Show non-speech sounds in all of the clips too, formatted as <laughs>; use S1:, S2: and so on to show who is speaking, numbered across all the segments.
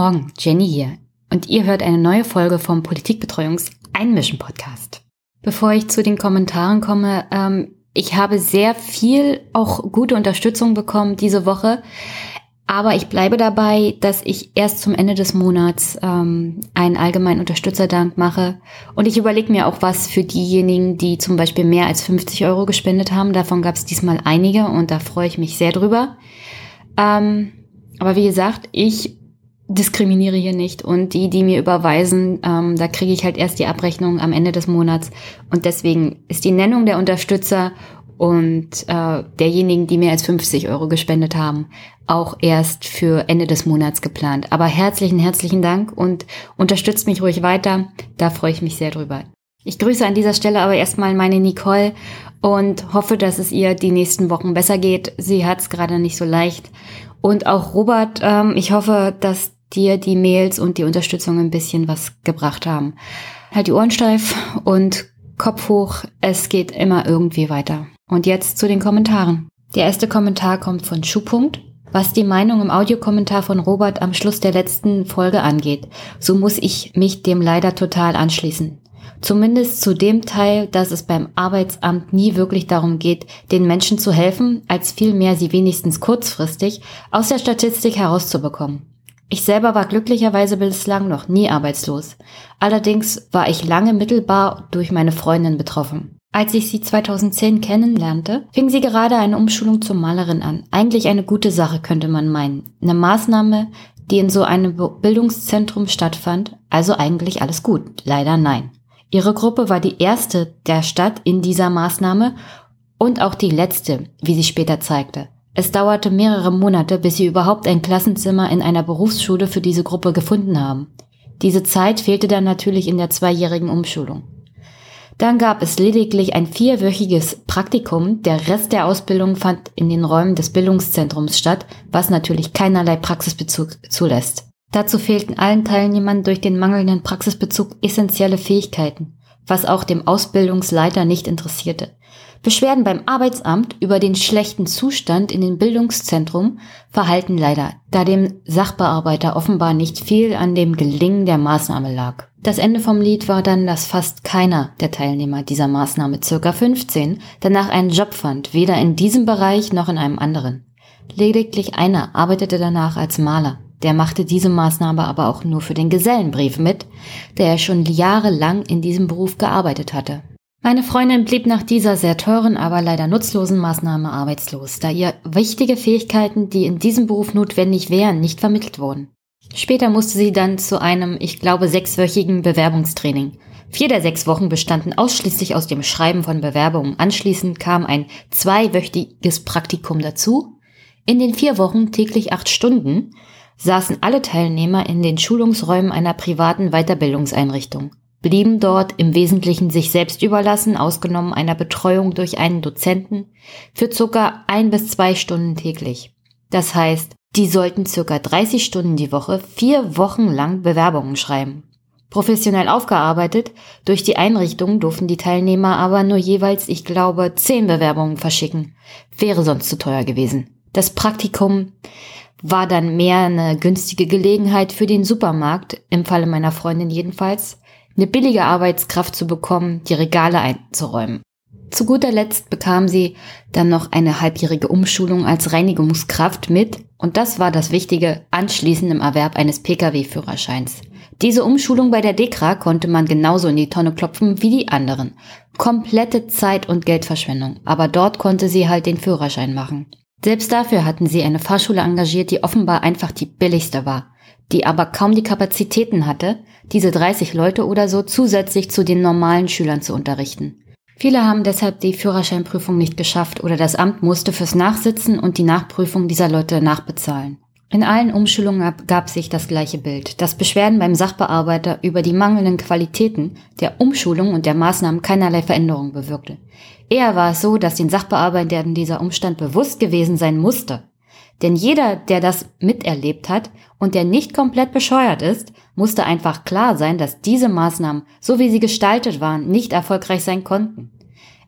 S1: Morgen, Jenny hier. Und ihr hört eine neue Folge vom Politikbetreuungs-Einmischen-Podcast. Bevor ich zu den Kommentaren komme, ähm, ich habe sehr viel auch gute Unterstützung bekommen diese Woche. Aber ich bleibe dabei, dass ich erst zum Ende des Monats ähm, einen allgemeinen Unterstützerdank mache. Und ich überlege mir auch was für diejenigen, die zum Beispiel mehr als 50 Euro gespendet haben. Davon gab es diesmal einige und da freue ich mich sehr drüber. Ähm, aber wie gesagt, ich diskriminiere hier nicht und die, die mir überweisen, ähm, da kriege ich halt erst die Abrechnung am Ende des Monats und deswegen ist die Nennung der Unterstützer und äh, derjenigen, die mehr als 50 Euro gespendet haben, auch erst für Ende des Monats geplant. Aber herzlichen, herzlichen Dank und unterstützt mich ruhig weiter, da freue ich mich sehr drüber. Ich grüße an dieser Stelle aber erstmal meine Nicole und hoffe, dass es ihr die nächsten Wochen besser geht. Sie hat es gerade nicht so leicht. Und auch Robert, ähm, ich hoffe, dass dir die Mails und die Unterstützung ein bisschen was gebracht haben. Halt die Ohren steif und Kopf hoch, es geht immer irgendwie weiter. Und jetzt zu den Kommentaren. Der erste Kommentar kommt von Schuhpunkt. Was die Meinung im Audiokommentar von Robert am Schluss der letzten Folge angeht, so muss ich mich dem leider total anschließen. Zumindest zu dem Teil, dass es beim Arbeitsamt nie wirklich darum geht, den Menschen zu helfen, als vielmehr sie wenigstens kurzfristig aus der Statistik herauszubekommen. Ich selber war glücklicherweise bislang noch nie arbeitslos. Allerdings war ich lange mittelbar durch meine Freundin betroffen. Als ich sie 2010 kennenlernte, fing sie gerade eine Umschulung zur Malerin an. Eigentlich eine gute Sache, könnte man meinen. Eine Maßnahme, die in so einem Bildungszentrum stattfand, also eigentlich alles gut. Leider nein. Ihre Gruppe war die erste der Stadt in dieser Maßnahme und auch die letzte, wie sie später zeigte. Es dauerte mehrere Monate, bis sie überhaupt ein Klassenzimmer in einer Berufsschule für diese Gruppe gefunden haben. Diese Zeit fehlte dann natürlich in der zweijährigen Umschulung. Dann gab es lediglich ein vierwöchiges Praktikum. Der Rest der Ausbildung fand in den Räumen des Bildungszentrums statt, was natürlich keinerlei Praxisbezug zulässt. Dazu fehlten allen Teilnehmern durch den mangelnden Praxisbezug essentielle Fähigkeiten, was auch dem Ausbildungsleiter nicht interessierte. Beschwerden beim Arbeitsamt über den schlechten Zustand in den Bildungszentrum verhalten leider, da dem Sachbearbeiter offenbar nicht viel an dem Gelingen der Maßnahme lag. Das Ende vom Lied war dann, dass fast keiner der Teilnehmer dieser Maßnahme, circa 15, danach einen Job fand, weder in diesem Bereich noch in einem anderen. Lediglich einer arbeitete danach als Maler. Der machte diese Maßnahme aber auch nur für den Gesellenbrief mit, der er schon jahrelang in diesem Beruf gearbeitet hatte. Meine Freundin blieb nach dieser sehr teuren, aber leider nutzlosen Maßnahme arbeitslos, da ihr wichtige Fähigkeiten, die in diesem Beruf notwendig wären, nicht vermittelt wurden. Später musste sie dann zu einem, ich glaube, sechswöchigen Bewerbungstraining. Vier der sechs Wochen bestanden ausschließlich aus dem Schreiben von Bewerbungen. Anschließend kam ein zweiwöchiges Praktikum dazu. In den vier Wochen täglich acht Stunden saßen alle Teilnehmer in den Schulungsräumen einer privaten Weiterbildungseinrichtung blieben dort im Wesentlichen sich selbst überlassen, ausgenommen einer Betreuung durch einen Dozenten, für circa ein bis zwei Stunden täglich. Das heißt, die sollten circa 30 Stunden die Woche vier Wochen lang Bewerbungen schreiben. Professionell aufgearbeitet, durch die Einrichtung durften die Teilnehmer aber nur jeweils, ich glaube, zehn Bewerbungen verschicken. Wäre sonst zu teuer gewesen. Das Praktikum war dann mehr eine günstige Gelegenheit für den Supermarkt, im Falle meiner Freundin jedenfalls, eine billige Arbeitskraft zu bekommen, die Regale einzuräumen. Zu guter Letzt bekam sie dann noch eine halbjährige Umschulung als Reinigungskraft mit, und das war das Wichtige, anschließend im Erwerb eines Pkw-Führerscheins. Diese Umschulung bei der DEKRA konnte man genauso in die Tonne klopfen wie die anderen. Komplette Zeit- und Geldverschwendung, aber dort konnte sie halt den Führerschein machen. Selbst dafür hatten sie eine Fahrschule engagiert, die offenbar einfach die billigste war die aber kaum die Kapazitäten hatte, diese 30 Leute oder so zusätzlich zu den normalen Schülern zu unterrichten. Viele haben deshalb die Führerscheinprüfung nicht geschafft oder das Amt musste fürs Nachsitzen und die Nachprüfung dieser Leute nachbezahlen. In allen Umschulungen gab sich das gleiche Bild, dass Beschwerden beim Sachbearbeiter über die mangelnden Qualitäten der Umschulung und der Maßnahmen keinerlei Veränderung bewirkte. Eher war es so, dass den Sachbearbeitern dieser Umstand bewusst gewesen sein musste, denn jeder, der das miterlebt hat und der nicht komplett bescheuert ist, musste einfach klar sein, dass diese Maßnahmen, so wie sie gestaltet waren, nicht erfolgreich sein konnten.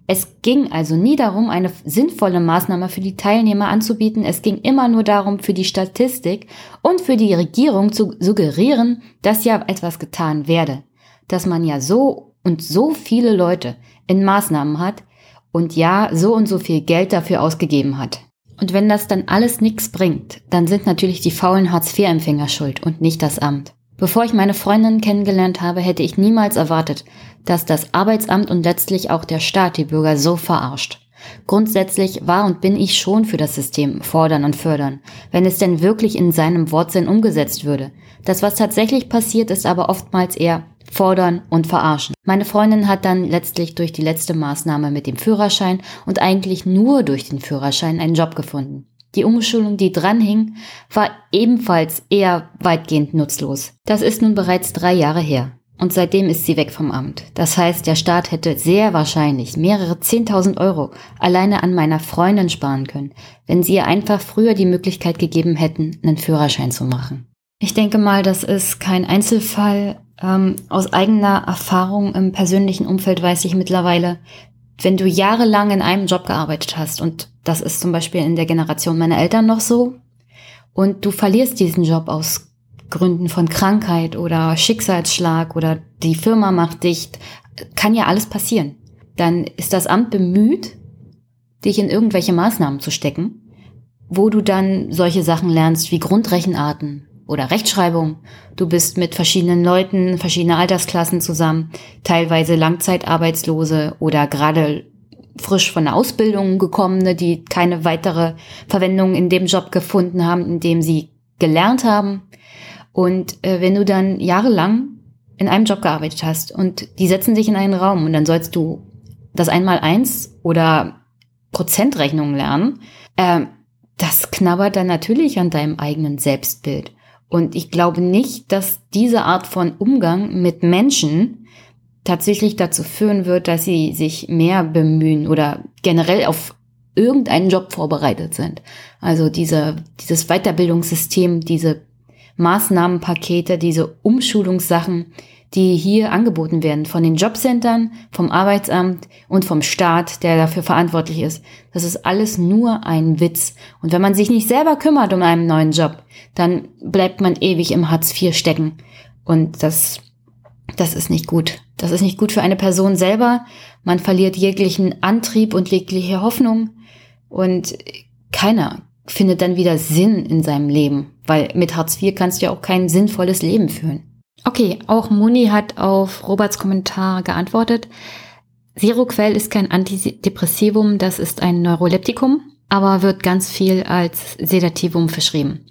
S1: Es ging also nie darum, eine sinnvolle Maßnahme für die Teilnehmer anzubieten. Es ging immer nur darum, für die Statistik und für die Regierung zu suggerieren, dass ja etwas getan werde. Dass man ja so und so viele Leute in Maßnahmen hat und ja so und so viel Geld dafür ausgegeben hat. Und wenn das dann alles nichts bringt, dann sind natürlich die faulen Hartz-IV-Empfänger schuld und nicht das Amt. Bevor ich meine Freundin kennengelernt habe, hätte ich niemals erwartet, dass das Arbeitsamt und letztlich auch der Staat die Bürger so verarscht. Grundsätzlich war und bin ich schon für das System fordern und fördern, wenn es denn wirklich in seinem Wortsinn umgesetzt würde. Das, was tatsächlich passiert, ist aber oftmals eher fordern und verarschen. Meine Freundin hat dann letztlich durch die letzte Maßnahme mit dem Führerschein und eigentlich nur durch den Führerschein einen Job gefunden. Die Umschulung, die dranhing, war ebenfalls eher weitgehend nutzlos. Das ist nun bereits drei Jahre her. Und seitdem ist sie weg vom Amt. Das heißt, der Staat hätte sehr wahrscheinlich mehrere 10.000 Euro alleine an meiner Freundin sparen können, wenn sie ihr einfach früher die Möglichkeit gegeben hätten, einen Führerschein zu machen. Ich denke mal, das ist kein Einzelfall. Ähm, aus eigener Erfahrung im persönlichen Umfeld weiß ich mittlerweile, wenn du jahrelang in einem Job gearbeitet hast, und das ist zum Beispiel in der Generation meiner Eltern noch so, und du verlierst diesen Job aus Gründen von Krankheit oder Schicksalsschlag oder die Firma macht dicht, kann ja alles passieren. Dann ist das Amt bemüht, dich in irgendwelche Maßnahmen zu stecken, wo du dann solche Sachen lernst wie Grundrechenarten, oder Rechtschreibung. Du bist mit verschiedenen Leuten, verschiedene Altersklassen zusammen, teilweise Langzeitarbeitslose oder gerade frisch von der Ausbildung gekommene, die keine weitere Verwendung in dem Job gefunden haben, in dem sie gelernt haben. Und äh, wenn du dann jahrelang in einem Job gearbeitet hast und die setzen dich in einen Raum und dann sollst du das einmal eins oder Prozentrechnungen lernen, äh, das knabbert dann natürlich an deinem eigenen Selbstbild. Und ich glaube nicht, dass diese Art von Umgang mit Menschen tatsächlich dazu führen wird, dass sie sich mehr bemühen oder generell auf irgendeinen Job vorbereitet sind. Also diese, dieses Weiterbildungssystem, diese Maßnahmenpakete, diese Umschulungssachen, die hier angeboten werden von den Jobcentern, vom Arbeitsamt und vom Staat, der dafür verantwortlich ist. Das ist alles nur ein Witz. Und wenn man sich nicht selber kümmert um einen neuen Job, dann bleibt man ewig im Hartz IV stecken. Und das, das ist nicht gut. Das ist nicht gut für eine Person selber. Man verliert jeglichen Antrieb und jegliche Hoffnung. Und keiner findet dann wieder Sinn in seinem Leben, weil mit Hartz IV kannst du ja auch kein sinnvolles Leben führen. Okay, auch Moni hat auf Roberts Kommentar geantwortet. Seroquell ist kein Antidepressivum, das ist ein Neuroleptikum, aber wird ganz viel als Sedativum verschrieben.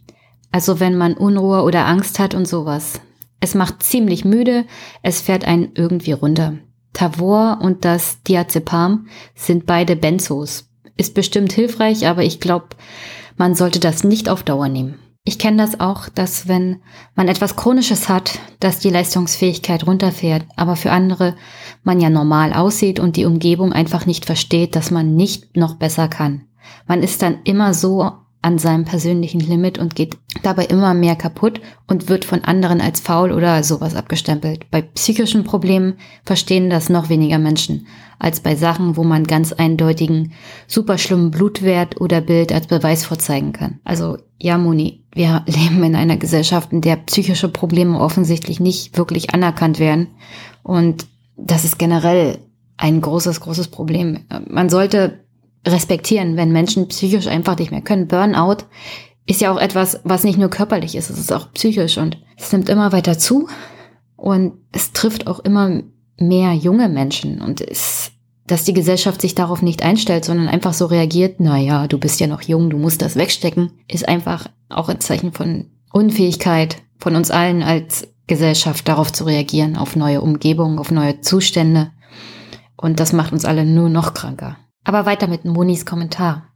S1: Also wenn man Unruhe oder Angst hat und sowas. Es macht ziemlich müde, es fährt einen irgendwie runter. Tavor und das Diazepam sind beide Benzos. Ist bestimmt hilfreich, aber ich glaube, man sollte das nicht auf Dauer nehmen. Ich kenne das auch, dass wenn man etwas Chronisches hat, dass die Leistungsfähigkeit runterfährt, aber für andere man ja normal aussieht und die Umgebung einfach nicht versteht, dass man nicht noch besser kann. Man ist dann immer so an seinem persönlichen Limit und geht dabei immer mehr kaputt und wird von anderen als faul oder sowas abgestempelt. Bei psychischen Problemen verstehen das noch weniger Menschen als bei Sachen, wo man ganz eindeutigen, super schlimmen Blutwert oder Bild als Beweis vorzeigen kann. Also ja, Moni, wir <laughs> leben in einer Gesellschaft, in der psychische Probleme offensichtlich nicht wirklich anerkannt werden und das ist generell ein großes, großes Problem. Man sollte respektieren, wenn Menschen psychisch einfach nicht mehr können. Burnout ist ja auch etwas, was nicht nur körperlich ist, es ist auch psychisch und es nimmt immer weiter zu und es trifft auch immer mehr junge Menschen und es, dass die Gesellschaft sich darauf nicht einstellt, sondern einfach so reagiert, na ja, du bist ja noch jung, du musst das wegstecken, ist einfach auch ein Zeichen von Unfähigkeit von uns allen als Gesellschaft darauf zu reagieren, auf neue Umgebungen, auf neue Zustände. Und das macht uns alle nur noch kranker. Aber weiter mit Monis Kommentar.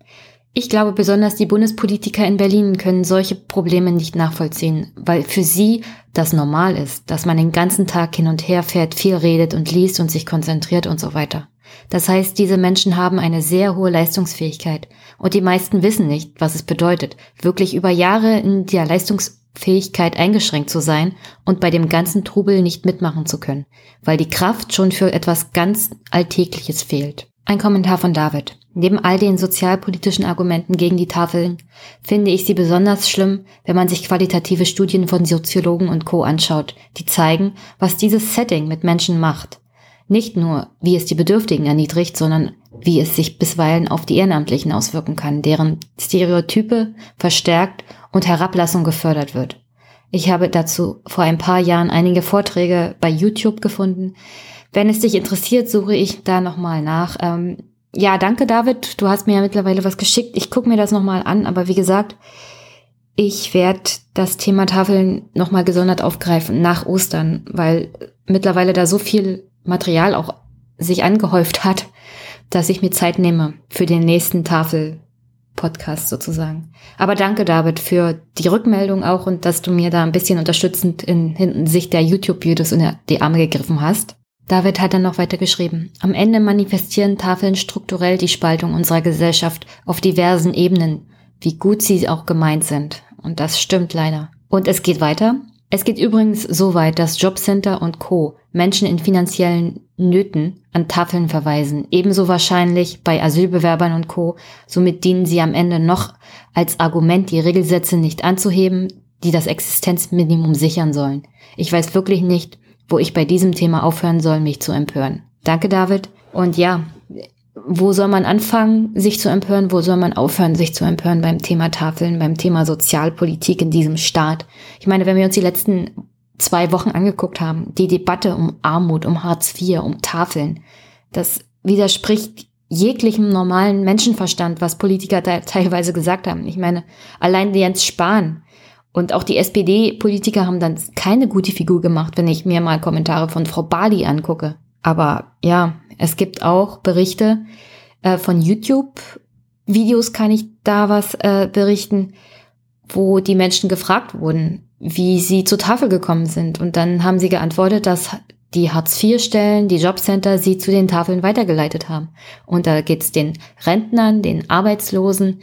S1: Ich glaube, besonders die Bundespolitiker in Berlin können solche Probleme nicht nachvollziehen, weil für sie das normal ist, dass man den ganzen Tag hin und her fährt, viel redet und liest und sich konzentriert und so weiter. Das heißt, diese Menschen haben eine sehr hohe Leistungsfähigkeit und die meisten wissen nicht, was es bedeutet, wirklich über Jahre in der Leistungsfähigkeit eingeschränkt zu sein und bei dem ganzen Trubel nicht mitmachen zu können, weil die Kraft schon für etwas ganz Alltägliches fehlt. Ein Kommentar von David. Neben all den sozialpolitischen Argumenten gegen die Tafeln finde ich sie besonders schlimm, wenn man sich qualitative Studien von Soziologen und Co. anschaut, die zeigen, was dieses Setting mit Menschen macht. Nicht nur, wie es die Bedürftigen erniedrigt, sondern wie es sich bisweilen auf die Ehrenamtlichen auswirken kann, deren Stereotype verstärkt und Herablassung gefördert wird. Ich habe dazu vor ein paar Jahren einige Vorträge bei YouTube gefunden. Wenn es dich interessiert, suche ich da nochmal nach. Ähm, ja, danke David, du hast mir ja mittlerweile was geschickt. Ich gucke mir das nochmal an, aber wie gesagt, ich werde das Thema Tafeln nochmal gesondert aufgreifen nach Ostern, weil mittlerweile da so viel Material auch sich angehäuft hat, dass ich mir Zeit nehme für den nächsten Tafel-Podcast sozusagen. Aber danke, David, für die Rückmeldung auch und dass du mir da ein bisschen unterstützend in Hinsicht der YouTube-Videos in die Arme gegriffen hast. David hat dann noch weiter geschrieben. Am Ende manifestieren Tafeln strukturell die Spaltung unserer Gesellschaft auf diversen Ebenen, wie gut sie auch gemeint sind. Und das stimmt leider. Und es geht weiter. Es geht übrigens so weit, dass Jobcenter und Co. Menschen in finanziellen Nöten an Tafeln verweisen. Ebenso wahrscheinlich bei Asylbewerbern und Co. Somit dienen sie am Ende noch als Argument, die Regelsätze nicht anzuheben, die das Existenzminimum sichern sollen. Ich weiß wirklich nicht, wo ich bei diesem Thema aufhören soll, mich zu empören. Danke, David. Und ja, wo soll man anfangen, sich zu empören? Wo soll man aufhören, sich zu empören beim Thema Tafeln, beim Thema Sozialpolitik in diesem Staat? Ich meine, wenn wir uns die letzten zwei Wochen angeguckt haben, die Debatte um Armut, um Hartz IV, um Tafeln, das widerspricht jeglichem normalen Menschenverstand, was Politiker <laughs> teilweise gesagt haben. Ich meine, allein Jens Spahn und auch die SPD-Politiker haben dann keine gute Figur gemacht, wenn ich mir mal Kommentare von Frau Bali angucke. Aber ja, es gibt auch Berichte äh, von YouTube-Videos, kann ich da was äh, berichten, wo die Menschen gefragt wurden, wie sie zur Tafel gekommen sind. Und dann haben sie geantwortet, dass die Hartz-IV-Stellen, die Jobcenter sie zu den Tafeln weitergeleitet haben. Und da geht's den Rentnern, den Arbeitslosen,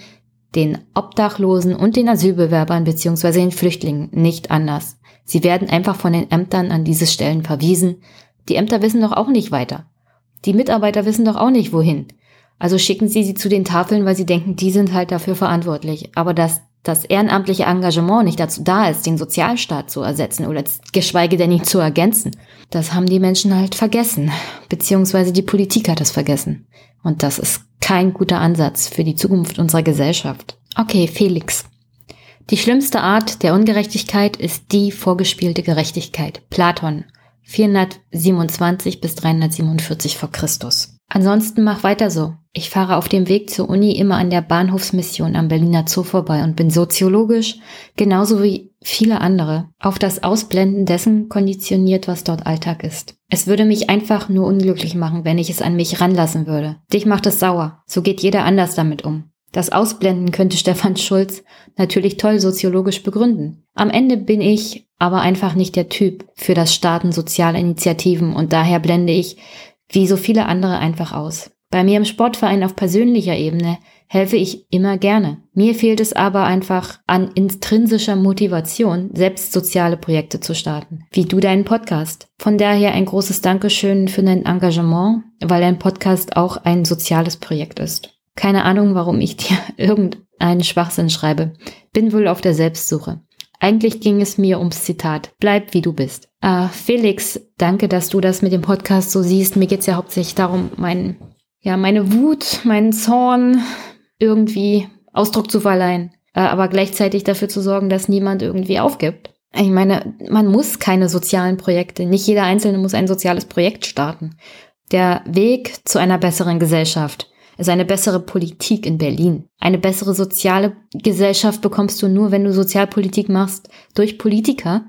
S1: den Obdachlosen und den Asylbewerbern bzw. den Flüchtlingen nicht anders. Sie werden einfach von den Ämtern an diese Stellen verwiesen. Die Ämter wissen doch auch nicht weiter. Die Mitarbeiter wissen doch auch nicht wohin. Also schicken sie sie zu den Tafeln, weil sie denken, die sind halt dafür verantwortlich. Aber dass das ehrenamtliche Engagement nicht dazu da ist, den Sozialstaat zu ersetzen oder geschweige denn ihn zu ergänzen, das haben die Menschen halt vergessen. Beziehungsweise die Politik hat es vergessen. Und das ist kein guter Ansatz für die Zukunft unserer Gesellschaft. Okay, Felix. Die schlimmste Art der Ungerechtigkeit ist die vorgespielte Gerechtigkeit. Platon. 427 bis 347 vor Christus. Ansonsten mach weiter so. Ich fahre auf dem Weg zur Uni immer an der Bahnhofsmission am Berliner Zoo vorbei und bin soziologisch, genauso wie viele andere, auf das Ausblenden dessen konditioniert, was dort Alltag ist. Es würde mich einfach nur unglücklich machen, wenn ich es an mich ranlassen würde. Dich macht es sauer. So geht jeder anders damit um. Das Ausblenden könnte <laughs> Stefan Schulz natürlich toll soziologisch begründen. Am Ende bin ich aber einfach nicht der Typ für das Starten sozialer Initiativen und daher blende ich, wie so viele andere, einfach aus. Bei mir im Sportverein auf persönlicher Ebene helfe ich immer gerne. Mir fehlt es aber einfach an intrinsischer Motivation, selbst soziale Projekte zu starten, wie du deinen Podcast. Von daher ein großes Dankeschön für dein Engagement, weil dein Podcast auch ein soziales Projekt ist. Keine Ahnung, warum ich dir <laughs> irgendeinen Schwachsinn schreibe. Bin wohl auf der Selbstsuche. Eigentlich ging es mir ums Zitat. Bleib wie du bist. Äh, Felix, danke, dass du das mit dem Podcast so siehst. Mir geht's ja hauptsächlich darum, mein, ja, meine Wut, meinen Zorn irgendwie Ausdruck zu verleihen. Äh, aber gleichzeitig dafür zu sorgen, dass niemand irgendwie aufgibt. Ich meine, man muss keine sozialen Projekte. Nicht jeder Einzelne muss ein soziales Projekt starten. Der Weg zu einer besseren Gesellschaft ist eine bessere Politik in Berlin. Eine bessere soziale Gesellschaft bekommst du nur, wenn du Sozialpolitik machst, durch Politiker,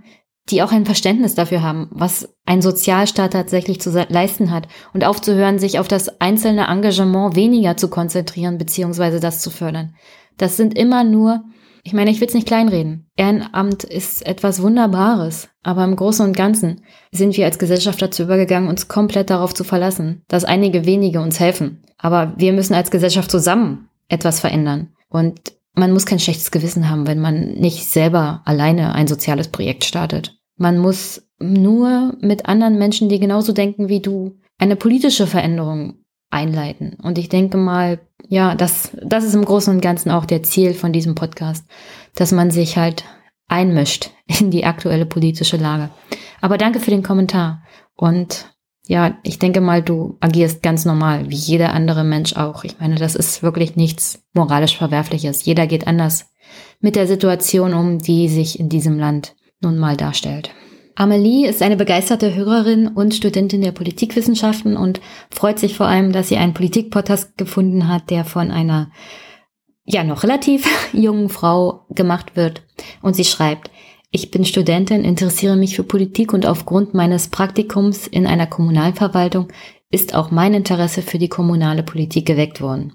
S1: die auch ein Verständnis dafür haben, was ein Sozialstaat tatsächlich zu leisten hat und aufzuhören, sich auf das einzelne Engagement weniger zu konzentrieren beziehungsweise das zu fördern. Das sind immer nur ich meine, ich will es nicht kleinreden. Ehrenamt ist etwas Wunderbares, aber im Großen und Ganzen sind wir als Gesellschaft dazu übergegangen, uns komplett darauf zu verlassen, dass einige wenige uns helfen. Aber wir müssen als Gesellschaft zusammen etwas verändern. Und man muss kein schlechtes Gewissen haben, wenn man nicht selber alleine ein soziales Projekt startet. Man muss nur mit anderen Menschen, die genauso denken wie du, eine politische Veränderung einleiten. Und ich denke mal, ja, das, das ist im Großen und Ganzen auch der Ziel von diesem Podcast, dass man sich halt einmischt in die aktuelle politische Lage. Aber danke für den Kommentar. Und ja, ich denke mal, du agierst ganz normal, wie jeder andere Mensch auch. Ich meine, das ist wirklich nichts moralisch Verwerfliches. Jeder geht anders mit der Situation um, die sich in diesem Land nun mal darstellt. Amelie ist eine begeisterte Hörerin und Studentin der Politikwissenschaften und freut sich vor allem, dass sie einen Politikpodcast gefunden hat, der von einer ja noch relativ <laughs> jungen Frau gemacht wird. Und sie schreibt, ich bin Studentin, interessiere mich für Politik und aufgrund meines Praktikums in einer Kommunalverwaltung ist auch mein Interesse für die kommunale Politik geweckt worden.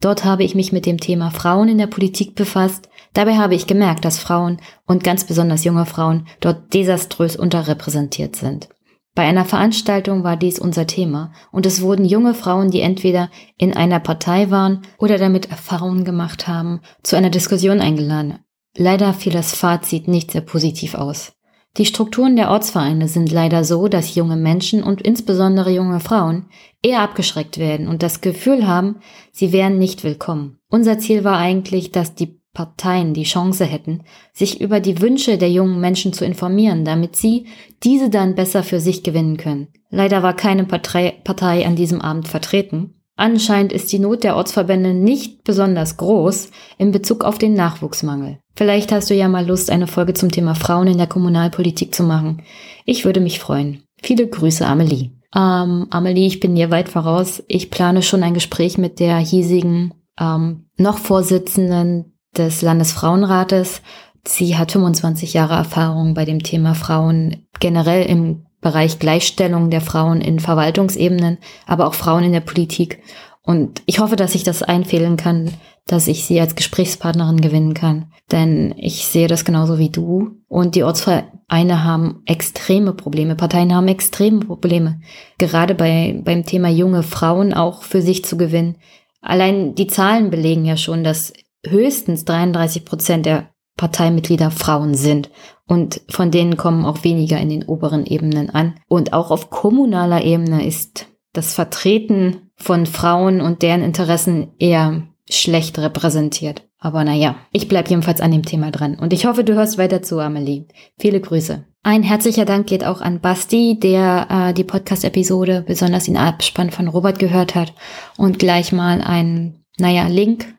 S1: Dort habe ich mich mit dem Thema Frauen in der Politik befasst. Dabei habe ich gemerkt, dass Frauen und ganz besonders junge Frauen dort desaströs unterrepräsentiert sind. Bei einer Veranstaltung war dies unser Thema und es wurden junge Frauen, die entweder in einer Partei waren oder damit Erfahrungen gemacht haben, zu einer Diskussion eingeladen. Leider fiel das Fazit nicht sehr positiv aus. Die Strukturen der Ortsvereine sind leider so, dass junge Menschen und insbesondere junge Frauen eher abgeschreckt werden und das Gefühl haben, sie wären nicht willkommen. Unser Ziel war eigentlich, dass die Parteien die Chance hätten, sich über die Wünsche der jungen Menschen zu informieren, damit sie diese dann besser für sich gewinnen können. Leider war keine Partei, Partei an diesem Abend vertreten Anscheinend ist die Not der Ortsverbände nicht besonders groß in Bezug auf den Nachwuchsmangel. Vielleicht hast du ja mal Lust, eine Folge zum Thema Frauen in der Kommunalpolitik zu machen. Ich würde mich freuen. Viele Grüße, Amelie. Ähm, Amelie, ich bin dir weit voraus. Ich plane schon ein Gespräch mit der hiesigen ähm, noch Vorsitzenden des Landesfrauenrates. Sie hat 25 Jahre Erfahrung bei dem Thema Frauen generell im Bereich Gleichstellung der Frauen in Verwaltungsebenen, aber auch Frauen in der Politik. Und ich hoffe, dass ich das einfehlen kann, dass ich sie als Gesprächspartnerin gewinnen kann. Denn ich sehe das genauso wie du. Und die Ortsvereine haben extreme Probleme. Parteien haben extreme Probleme. Gerade bei, beim Thema junge Frauen auch für sich zu gewinnen. Allein die Zahlen belegen ja schon, dass höchstens 33 Prozent der Parteimitglieder Frauen sind. Und von denen kommen auch weniger in den oberen Ebenen an. Und auch auf kommunaler Ebene ist das Vertreten von Frauen und deren Interessen eher schlecht repräsentiert. Aber naja, ich bleib jedenfalls an dem Thema dran. Und ich hoffe, du hörst weiter zu, Amelie. Viele Grüße. Ein herzlicher Dank geht auch an Basti, der äh, die Podcast-Episode, besonders den Abspann von Robert gehört hat und gleich mal einen, naja, Link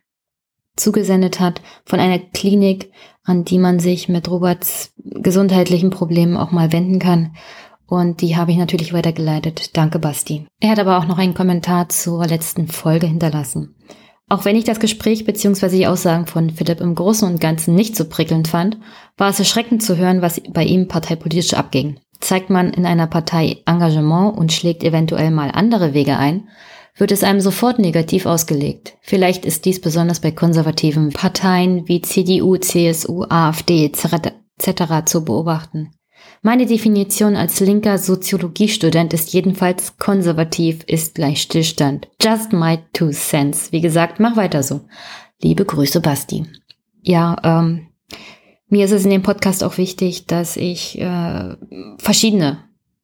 S1: zugesendet hat von einer Klinik, an die man sich mit Roberts gesundheitlichen Problemen auch mal wenden kann. Und die habe ich natürlich weitergeleitet. Danke, Basti. Er hat aber auch noch einen Kommentar zur letzten Folge hinterlassen. Auch wenn ich das Gespräch bzw. die Aussagen von Philipp im Großen und Ganzen nicht so prickelnd fand, war es erschreckend zu hören, was bei ihm parteipolitisch abging. Zeigt man in einer Partei Engagement und schlägt eventuell mal andere Wege ein, wird es einem sofort negativ ausgelegt. Vielleicht ist dies besonders bei konservativen Parteien wie CDU, CSU, AfD etc. zu beobachten. Meine Definition als linker Soziologiestudent ist jedenfalls konservativ ist gleich Stillstand. Just my two cents. Wie gesagt, mach weiter so. Liebe Grüße, Basti. Ja, ähm, mir ist es in dem Podcast auch wichtig, dass ich äh, verschiedene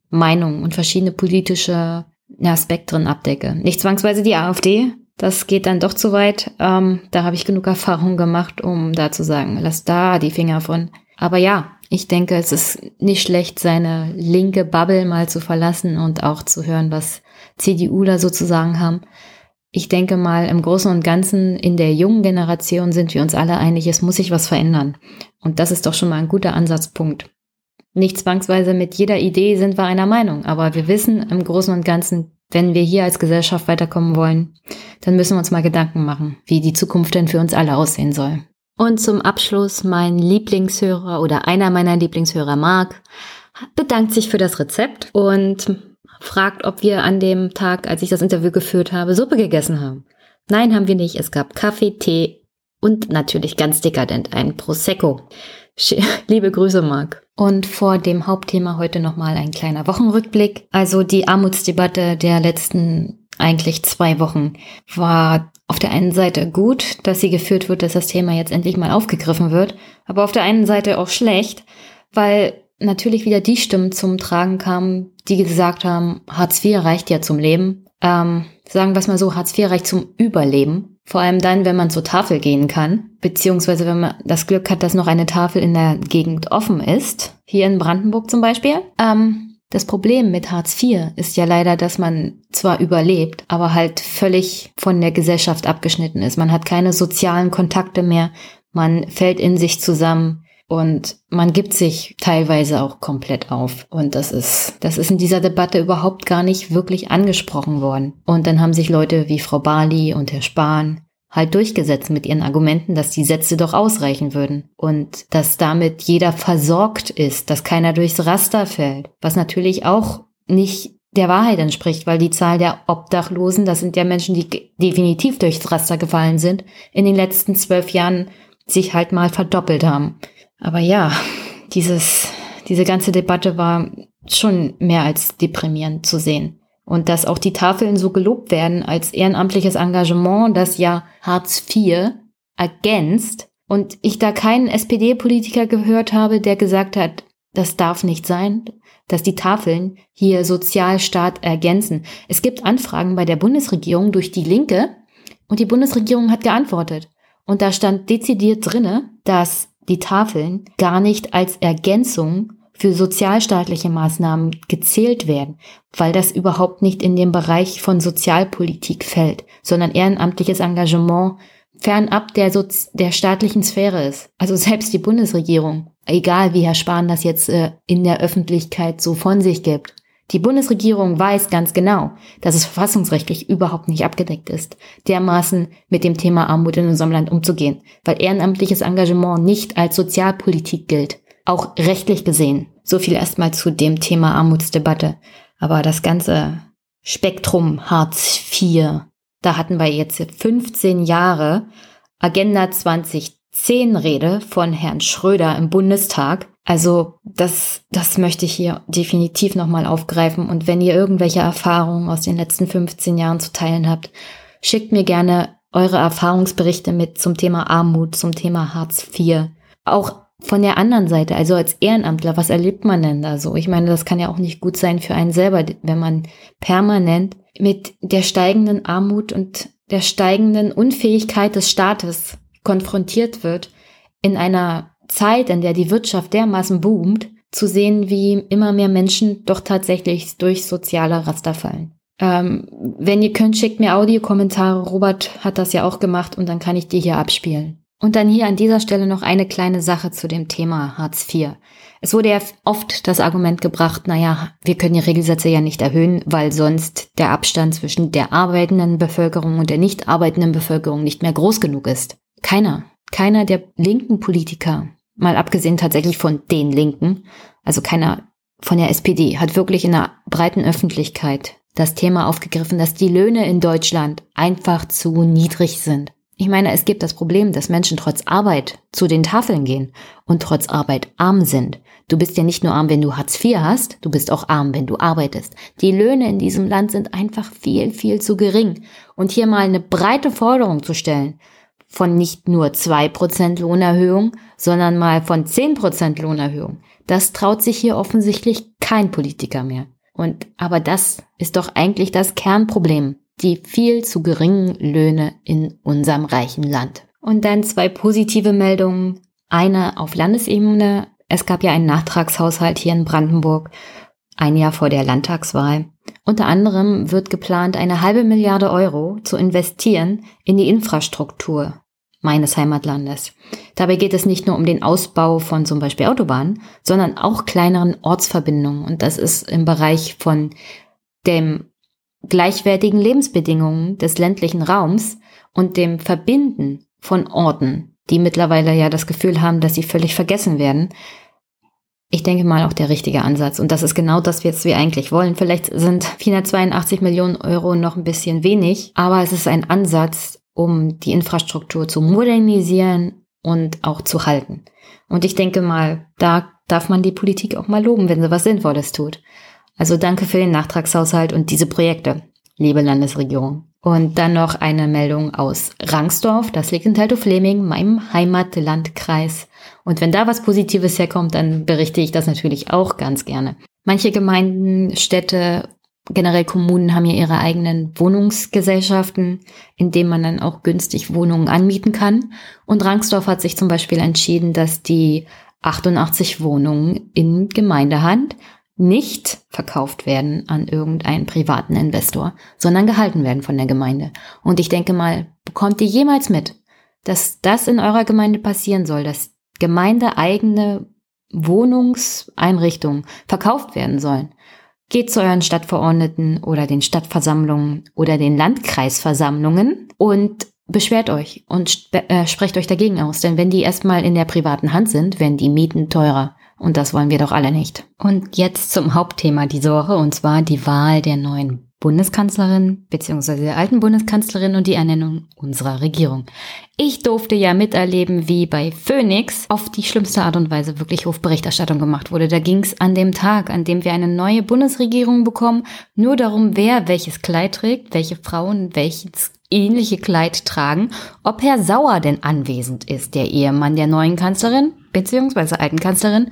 S1: Meinungen und verschiedene politische ja, Spektren abdecke. Nicht zwangsweise die AfD, das geht dann doch zu weit. Ähm, da habe ich genug Erfahrung gemacht, um da zu sagen, lass da die Finger von. Aber ja, ich denke, es ist nicht schlecht, seine linke Bubble mal zu verlassen und auch zu hören, was CDU da sozusagen haben. Ich denke mal, im Großen und Ganzen in der jungen Generation sind wir uns alle einig, es muss sich was verändern. Und das ist doch schon mal ein guter Ansatzpunkt. Nicht zwangsweise mit jeder Idee sind wir einer Meinung, aber wir wissen im Großen und Ganzen, wenn wir hier als Gesellschaft weiterkommen wollen, dann müssen wir uns mal Gedanken machen, wie die Zukunft denn für uns alle aussehen soll. Und zum Abschluss mein Lieblingshörer oder einer meiner Lieblingshörer, Marc, bedankt sich für das Rezept und fragt, ob wir an dem Tag, als ich das Interview geführt habe, Suppe gegessen haben. Nein, haben wir nicht. Es gab Kaffee, Tee und natürlich ganz dekadent ein Prosecco. <laughs> Liebe Grüße, Marc. Und vor dem Hauptthema heute nochmal ein kleiner Wochenrückblick. Also die Armutsdebatte der letzten eigentlich zwei Wochen war auf der einen Seite gut, dass sie geführt wird, dass das Thema jetzt endlich mal aufgegriffen wird, aber auf der einen Seite auch schlecht, weil natürlich wieder die Stimmen zum Tragen kamen, die gesagt haben, Hartz IV reicht ja zum Leben. ähm, sagen wir es mal so, Hartz IV reicht zum Überleben. Vor allem dann, wenn man zur Tafel gehen kann, beziehungsweise wenn man das Glück hat, dass noch eine Tafel in der Gegend offen ist. Hier in Brandenburg zum Beispiel. Ähm, das Problem mit Hartz IV ist ja leider, dass man zwar überlebt, aber halt völlig von der Gesellschaft abgeschnitten ist. Man hat keine sozialen Kontakte mehr, man fällt in sich zusammen, und man gibt sich teilweise auch komplett auf. Und das ist, das ist in dieser Debatte überhaupt gar nicht wirklich angesprochen worden. Und dann haben sich Leute wie Frau Barley und Herr Spahn halt durchgesetzt mit ihren Argumenten, dass die Sätze doch ausreichen würden und dass damit jeder versorgt ist, dass keiner durchs Raster fällt, was natürlich auch nicht der Wahrheit entspricht, weil die Zahl der Obdachlosen, das sind ja Menschen, die definitiv durchs Raster gefallen sind, in den letzten zwölf Jahren sich halt mal verdoppelt haben. Aber ja, dieses, diese ganze Debatte war schon mehr als deprimierend zu sehen. Und dass auch die Tafeln so gelobt werden als ehrenamtliches Engagement, das ja Hartz IV ergänzt. Und ich da keinen SPD-Politiker gehört habe, der gesagt hat, das darf nicht sein, dass die Tafeln hier Sozialstaat ergänzen. Es gibt Anfragen bei der Bundesregierung durch die Linke und die Bundesregierung hat geantwortet. Und da stand dezidiert drinne, dass die Tafeln gar nicht als Ergänzung für sozialstaatliche Maßnahmen gezählt werden, weil das überhaupt nicht in den Bereich von Sozialpolitik fällt, sondern ehrenamtliches Engagement fernab der, Sozi der staatlichen Sphäre ist. Also selbst die Bundesregierung, egal wie Herr Spahn das jetzt äh, in der Öffentlichkeit so von sich gibt, die Bundesregierung weiß ganz genau, dass es verfassungsrechtlich überhaupt nicht abgedeckt ist, dermaßen mit dem Thema Armut in unserem Land umzugehen, weil ehrenamtliches Engagement nicht als Sozialpolitik gilt, auch rechtlich gesehen. So viel erstmal zu dem Thema Armutsdebatte. Aber das ganze Spektrum Hartz IV, da hatten wir jetzt 15 Jahre Agenda 2010 Rede von Herrn Schröder im Bundestag also das, das möchte ich hier definitiv nochmal aufgreifen. Und wenn ihr irgendwelche Erfahrungen aus den letzten 15 Jahren zu teilen habt, schickt mir gerne eure Erfahrungsberichte mit zum Thema Armut, zum Thema Hartz IV. Auch von der anderen Seite, also als Ehrenamtler, was erlebt man denn da so? Ich meine, das kann ja auch nicht gut sein für einen selber, wenn man permanent mit der steigenden Armut und der steigenden Unfähigkeit des Staates konfrontiert wird in einer Zeit, in der die Wirtschaft dermaßen boomt, zu sehen, wie immer mehr Menschen doch tatsächlich durch soziale Raster fallen. Ähm, wenn ihr könnt, schickt mir Audiokommentare. Robert hat das ja auch gemacht und dann kann ich die hier abspielen. Und dann hier an dieser Stelle noch eine kleine Sache zu dem Thema Hartz IV. Es wurde ja oft das Argument gebracht, naja, wir können die Regelsätze ja nicht erhöhen, weil sonst der Abstand zwischen der arbeitenden Bevölkerung und der nicht arbeitenden Bevölkerung nicht mehr groß genug ist. Keiner, keiner der linken Politiker mal abgesehen tatsächlich von den Linken, also keiner von der SPD, hat wirklich in der breiten Öffentlichkeit das Thema aufgegriffen, dass die Löhne in Deutschland einfach zu niedrig sind. Ich meine, es gibt das Problem, dass Menschen trotz Arbeit zu den Tafeln gehen und trotz Arbeit arm sind. Du bist ja nicht nur arm, wenn du Hartz IV hast, du bist auch arm, wenn du arbeitest. Die Löhne in diesem Land sind einfach viel, viel zu gering. Und hier mal eine breite Forderung zu stellen, von nicht nur zwei Prozent Lohnerhöhung, sondern mal von zehn Prozent Lohnerhöhung. Das traut sich hier offensichtlich kein Politiker mehr. Und, aber das ist doch eigentlich das Kernproblem. Die viel zu geringen Löhne in unserem reichen Land. Und dann zwei positive Meldungen. Eine auf Landesebene. Es gab ja einen Nachtragshaushalt hier in Brandenburg, ein Jahr vor der Landtagswahl. Unter anderem wird geplant, eine halbe Milliarde Euro zu investieren in die Infrastruktur meines Heimatlandes. Dabei geht es nicht nur um den Ausbau von zum Beispiel Autobahnen, sondern auch kleineren Ortsverbindungen. Und das ist im Bereich von dem gleichwertigen Lebensbedingungen des ländlichen Raums und dem Verbinden von Orten, die mittlerweile ja das Gefühl haben, dass sie völlig vergessen werden. Ich denke mal auch der richtige Ansatz. Und das ist genau das, was wir eigentlich wollen. Vielleicht sind 482 Millionen Euro noch ein bisschen wenig, aber es ist ein Ansatz, um die Infrastruktur zu modernisieren und auch zu halten. Und ich denke mal, da darf man die Politik auch mal loben, wenn sie was Sinnvolles tut. Also danke für den Nachtragshaushalt und diese Projekte, liebe Landesregierung. Und dann noch eine Meldung aus Rangsdorf, das liegt in Teltow-Fleming, meinem Heimatlandkreis. Und wenn da was Positives herkommt, dann berichte ich das natürlich auch ganz gerne. Manche Gemeinden, Städte generell Kommunen haben ja ihre eigenen Wohnungsgesellschaften, in denen man dann auch günstig Wohnungen anmieten kann. Und Rangsdorf hat sich zum Beispiel entschieden, dass die 88 Wohnungen in Gemeindehand nicht verkauft werden an irgendeinen privaten Investor, sondern gehalten werden von der Gemeinde. Und ich denke mal, bekommt ihr jemals mit, dass das in eurer Gemeinde passieren soll, dass gemeindeeigene Wohnungseinrichtungen verkauft werden sollen? Geht zu euren Stadtverordneten oder den Stadtversammlungen oder den Landkreisversammlungen und beschwert euch und äh, sprecht euch dagegen aus. Denn wenn die erstmal in der privaten Hand sind, werden die Mieten teurer. Und das wollen wir doch alle nicht. Und jetzt zum Hauptthema dieser Woche, und zwar die Wahl der neuen Bundeskanzlerin bzw. der alten Bundeskanzlerin und die Ernennung unserer Regierung. Ich durfte ja miterleben, wie bei Phoenix auf die schlimmste Art und Weise wirklich Hofberichterstattung gemacht wurde. Da ging es an dem Tag, an dem wir eine neue Bundesregierung bekommen, nur darum, wer welches Kleid trägt, welche Frauen welches ähnliche Kleid tragen, ob Herr Sauer denn anwesend ist, der Ehemann der neuen Kanzlerin bzw. alten Kanzlerin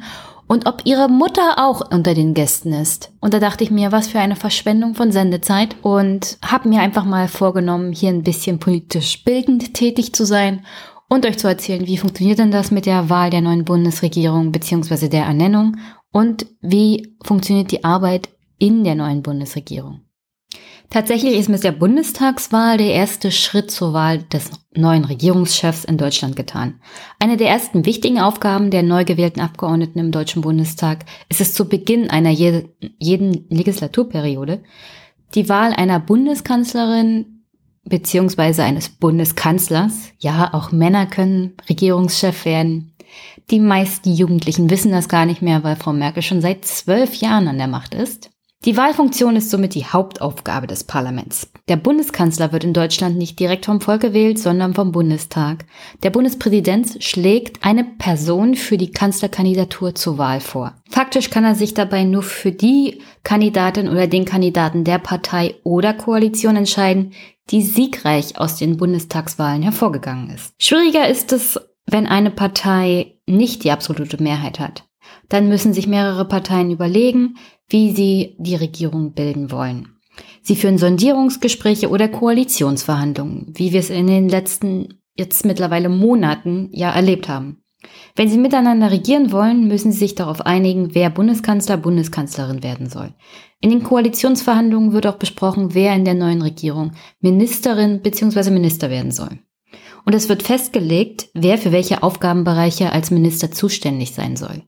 S1: und ob ihre Mutter auch unter den Gästen ist. Und da dachte ich mir, was für eine Verschwendung von Sendezeit und habe mir einfach mal vorgenommen, hier ein bisschen politisch bildend tätig zu sein und euch zu erzählen, wie funktioniert denn das mit der Wahl der neuen Bundesregierung bzw. der Ernennung und wie funktioniert die Arbeit in der neuen Bundesregierung. Tatsächlich ist mit der Bundestagswahl der erste Schritt zur Wahl des neuen Regierungschefs in Deutschland getan. Eine der ersten wichtigen Aufgaben der neu gewählten Abgeordneten im Deutschen Bundestag ist es zu Beginn einer je jeden Legislaturperiode, die Wahl einer Bundeskanzlerin beziehungsweise eines Bundeskanzlers. Ja, auch Männer können Regierungschef werden. Die meisten Jugendlichen wissen das gar nicht mehr, weil Frau Merkel schon seit zwölf Jahren an der Macht ist. Die Wahlfunktion ist somit die Hauptaufgabe des Parlaments. Der Bundeskanzler wird in Deutschland nicht direkt vom Volk gewählt, sondern vom Bundestag. Der Bundespräsident schlägt eine Person für die Kanzlerkandidatur zur Wahl vor. Faktisch kann er sich dabei nur für die Kandidatin oder den Kandidaten der Partei oder Koalition entscheiden, die siegreich aus den Bundestagswahlen hervorgegangen ist. Schwieriger ist es, wenn eine Partei nicht die absolute Mehrheit hat. Dann müssen sich mehrere Parteien überlegen, wie sie die Regierung bilden wollen. Sie führen Sondierungsgespräche oder Koalitionsverhandlungen, wie wir es in den letzten jetzt mittlerweile Monaten ja erlebt haben. Wenn sie miteinander regieren wollen, müssen sie sich darauf einigen, wer Bundeskanzler, Bundeskanzlerin werden soll. In den Koalitionsverhandlungen wird auch besprochen, wer in der neuen Regierung Ministerin bzw. Minister werden soll. Und es wird festgelegt, wer für welche Aufgabenbereiche als Minister zuständig sein soll.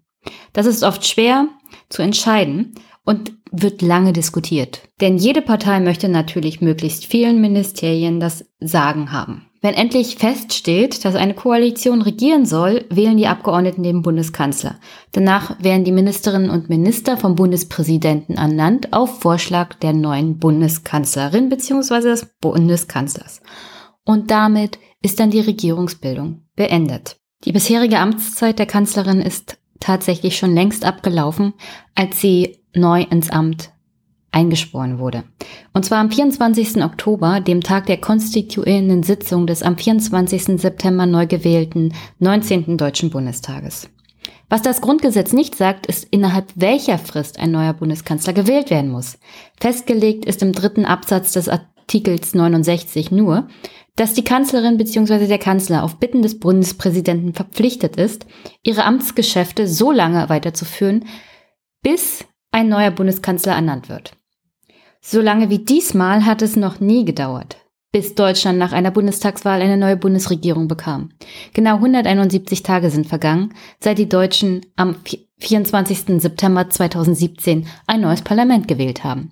S1: Das ist oft schwer zu entscheiden und wird lange diskutiert. Denn jede Partei möchte natürlich möglichst vielen Ministerien das Sagen haben. Wenn endlich feststeht, dass eine Koalition regieren soll, wählen die Abgeordneten den Bundeskanzler. Danach werden die Ministerinnen und Minister vom Bundespräsidenten ernannt auf Vorschlag der neuen Bundeskanzlerin bzw. des Bundeskanzlers. Und damit ist dann die Regierungsbildung beendet. Die bisherige Amtszeit der Kanzlerin ist tatsächlich schon längst abgelaufen, als sie neu ins Amt eingesporen wurde. Und zwar am 24. Oktober, dem Tag der konstituierenden Sitzung des am 24. September neu gewählten 19. Deutschen Bundestages. Was das Grundgesetz nicht sagt, ist, innerhalb welcher Frist ein neuer Bundeskanzler gewählt werden muss. Festgelegt ist im dritten Absatz des Artikels 69 nur, dass die Kanzlerin bzw. der Kanzler auf Bitten des Bundespräsidenten verpflichtet ist, ihre Amtsgeschäfte so lange weiterzuführen, bis ein neuer Bundeskanzler ernannt wird. So lange wie diesmal hat es noch nie gedauert, bis Deutschland nach einer Bundestagswahl eine neue Bundesregierung bekam. Genau 171 Tage sind vergangen, seit die Deutschen am 24. September 2017 ein neues Parlament gewählt haben.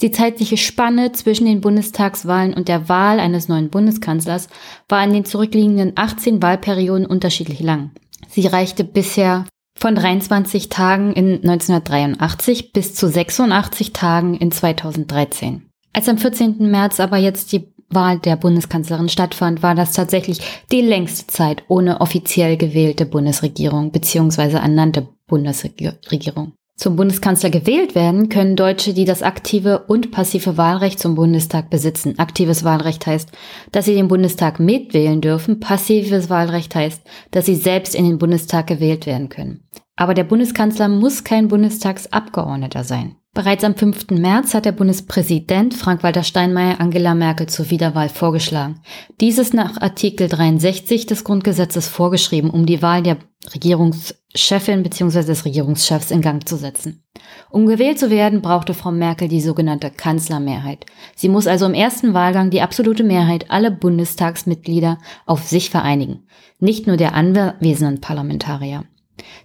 S1: Die zeitliche Spanne zwischen den Bundestagswahlen und der Wahl eines neuen Bundeskanzlers war in den zurückliegenden 18 Wahlperioden unterschiedlich lang. Sie reichte bisher von 23 Tagen in 1983 bis zu 86 Tagen in 2013. Als am 14. März aber jetzt die Wahl der Bundeskanzlerin stattfand, war das tatsächlich die längste Zeit ohne offiziell gewählte Bundesregierung bzw. ernannte Bundesregierung zum Bundeskanzler gewählt werden, können Deutsche, die das aktive und passive Wahlrecht zum Bundestag besitzen. Aktives Wahlrecht heißt, dass sie den Bundestag mitwählen dürfen. Passives Wahlrecht heißt, dass sie selbst in den Bundestag gewählt werden können. Aber der Bundeskanzler muss kein Bundestagsabgeordneter sein. Bereits am 5. März hat der Bundespräsident Frank-Walter Steinmeier Angela Merkel zur Wiederwahl vorgeschlagen. Dieses nach Artikel 63 des Grundgesetzes vorgeschrieben, um die Wahl der Regierungschefin bzw. des Regierungschefs in Gang zu setzen. Um gewählt zu werden, brauchte Frau Merkel die sogenannte Kanzlermehrheit. Sie muss also im ersten Wahlgang die absolute Mehrheit aller Bundestagsmitglieder auf sich vereinigen, nicht nur der anwesenden Parlamentarier.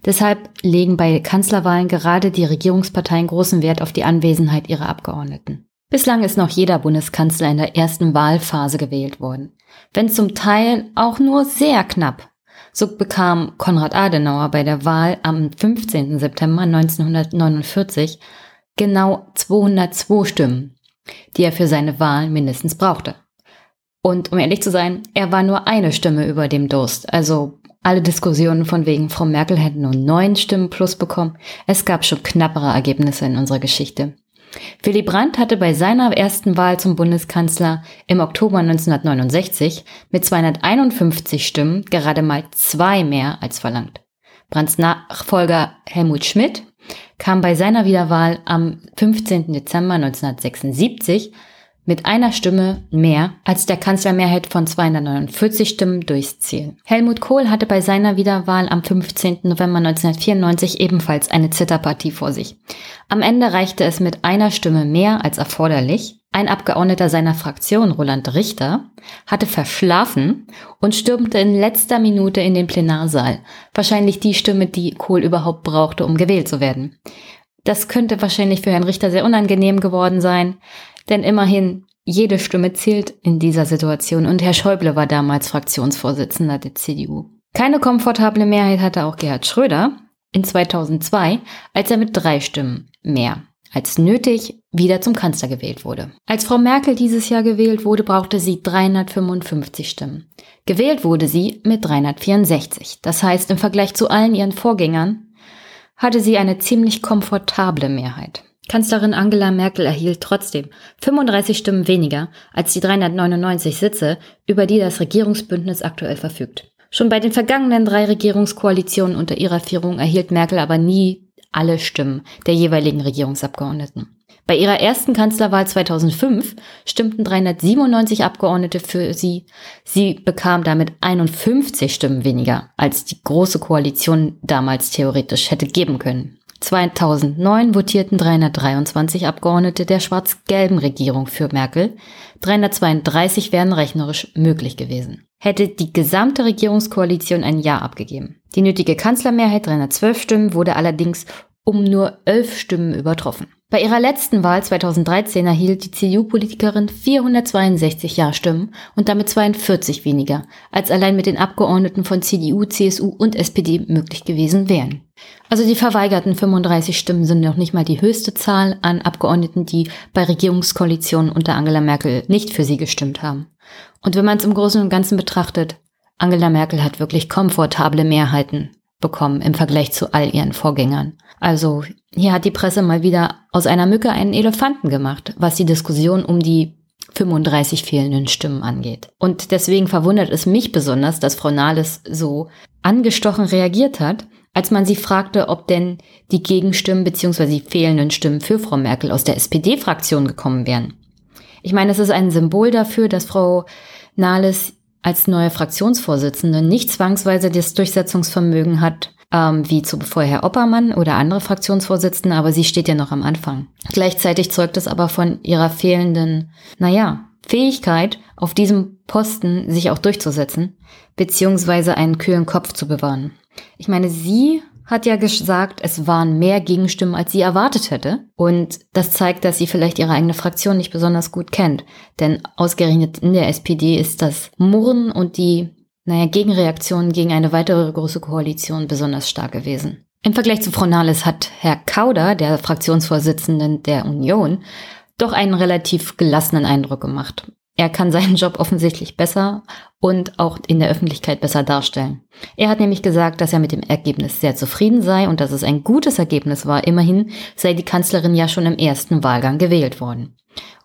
S1: Deshalb legen bei Kanzlerwahlen gerade die Regierungsparteien großen Wert auf die Anwesenheit ihrer Abgeordneten. Bislang ist noch jeder Bundeskanzler in der ersten Wahlphase gewählt worden. Wenn zum Teil auch nur sehr knapp. So bekam Konrad Adenauer bei der Wahl am 15. September 1949 genau 202 Stimmen, die er für seine Wahl mindestens brauchte. Und um ehrlich zu sein, er war nur eine Stimme über dem Durst, also alle Diskussionen von wegen, Frau Merkel hätte nur neun Stimmen plus bekommen. Es gab schon knappere Ergebnisse in unserer Geschichte. Willy Brandt hatte bei seiner ersten Wahl zum Bundeskanzler im Oktober 1969 mit 251 Stimmen gerade mal zwei mehr als verlangt. Brandts Nachfolger Helmut Schmidt kam bei seiner Wiederwahl am 15. Dezember 1976 mit einer Stimme mehr als der Kanzlermehrheit von 249 Stimmen durchs Ziel. Helmut Kohl hatte bei seiner Wiederwahl am 15. November 1994 ebenfalls eine Zitterpartie vor sich. Am Ende reichte es mit einer Stimme mehr als erforderlich. Ein Abgeordneter seiner Fraktion, Roland Richter, hatte verschlafen und stürmte in letzter Minute in den Plenarsaal. Wahrscheinlich die Stimme, die Kohl überhaupt brauchte, um gewählt zu werden. Das könnte wahrscheinlich für Herrn Richter sehr unangenehm geworden sein. Denn immerhin, jede Stimme zählt in dieser Situation und Herr Schäuble war damals Fraktionsvorsitzender der CDU. Keine komfortable Mehrheit hatte auch Gerhard Schröder in 2002, als er mit drei Stimmen mehr als nötig wieder zum Kanzler gewählt wurde. Als Frau Merkel dieses Jahr gewählt wurde, brauchte sie 355 Stimmen. Gewählt wurde sie mit 364. Das heißt, im Vergleich zu allen ihren Vorgängern hatte sie eine ziemlich komfortable Mehrheit. Kanzlerin Angela Merkel erhielt trotzdem 35 Stimmen weniger als die 399 Sitze, über die das Regierungsbündnis aktuell verfügt. Schon bei den vergangenen drei Regierungskoalitionen unter ihrer Führung erhielt Merkel aber nie alle Stimmen der jeweiligen Regierungsabgeordneten. Bei ihrer ersten Kanzlerwahl 2005 stimmten 397 Abgeordnete für sie. Sie bekam damit 51 Stimmen weniger, als die Große Koalition damals theoretisch hätte geben können. 2009 votierten 323 Abgeordnete der schwarz-gelben Regierung für Merkel. 332 wären rechnerisch möglich gewesen. Hätte die gesamte Regierungskoalition ein Ja abgegeben. Die nötige Kanzlermehrheit 312 Stimmen wurde allerdings um nur 11 Stimmen übertroffen. Bei ihrer letzten Wahl 2013 erhielt die CDU-Politikerin 462 Ja-Stimmen und damit 42 weniger, als allein mit den Abgeordneten von CDU, CSU und SPD möglich gewesen wären. Also die verweigerten 35 Stimmen sind noch nicht mal die höchste Zahl an Abgeordneten, die bei Regierungskoalitionen unter Angela Merkel nicht für sie gestimmt haben. Und wenn man es im Großen und Ganzen betrachtet, Angela Merkel hat wirklich komfortable Mehrheiten bekommen im Vergleich zu all ihren Vorgängern. Also hier hat die Presse mal wieder aus einer Mücke einen Elefanten gemacht, was die Diskussion um die 35 fehlenden Stimmen angeht. Und deswegen verwundert es mich besonders, dass Frau Nahles so angestochen reagiert hat, als man sie fragte, ob denn die Gegenstimmen bzw. die fehlenden Stimmen für Frau Merkel aus der SPD-Fraktion gekommen wären. Ich meine, es ist ein Symbol dafür, dass Frau Nahles als neue Fraktionsvorsitzende nicht zwangsweise das Durchsetzungsvermögen hat, ähm, wie zuvor Herr Oppermann oder andere Fraktionsvorsitzende, aber sie steht ja noch am Anfang. Gleichzeitig zeugt es aber von ihrer fehlenden, naja, Fähigkeit, auf diesem Posten sich auch durchzusetzen, beziehungsweise einen kühlen Kopf zu bewahren. Ich meine, sie hat ja gesagt, es waren mehr Gegenstimmen, als sie erwartet hätte. Und das zeigt, dass sie vielleicht ihre eigene Fraktion nicht besonders gut kennt. Denn ausgerechnet in der SPD ist das Murren und die naja, Gegenreaktionen gegen eine weitere große Koalition besonders stark gewesen. Im Vergleich zu Frau Nahles hat Herr Kauder, der Fraktionsvorsitzenden der Union, doch einen relativ gelassenen Eindruck gemacht. Er kann seinen Job offensichtlich besser und auch in der Öffentlichkeit besser darstellen. Er hat nämlich gesagt, dass er mit dem Ergebnis sehr zufrieden sei und dass es ein gutes Ergebnis war. Immerhin sei die Kanzlerin ja schon im ersten Wahlgang gewählt worden.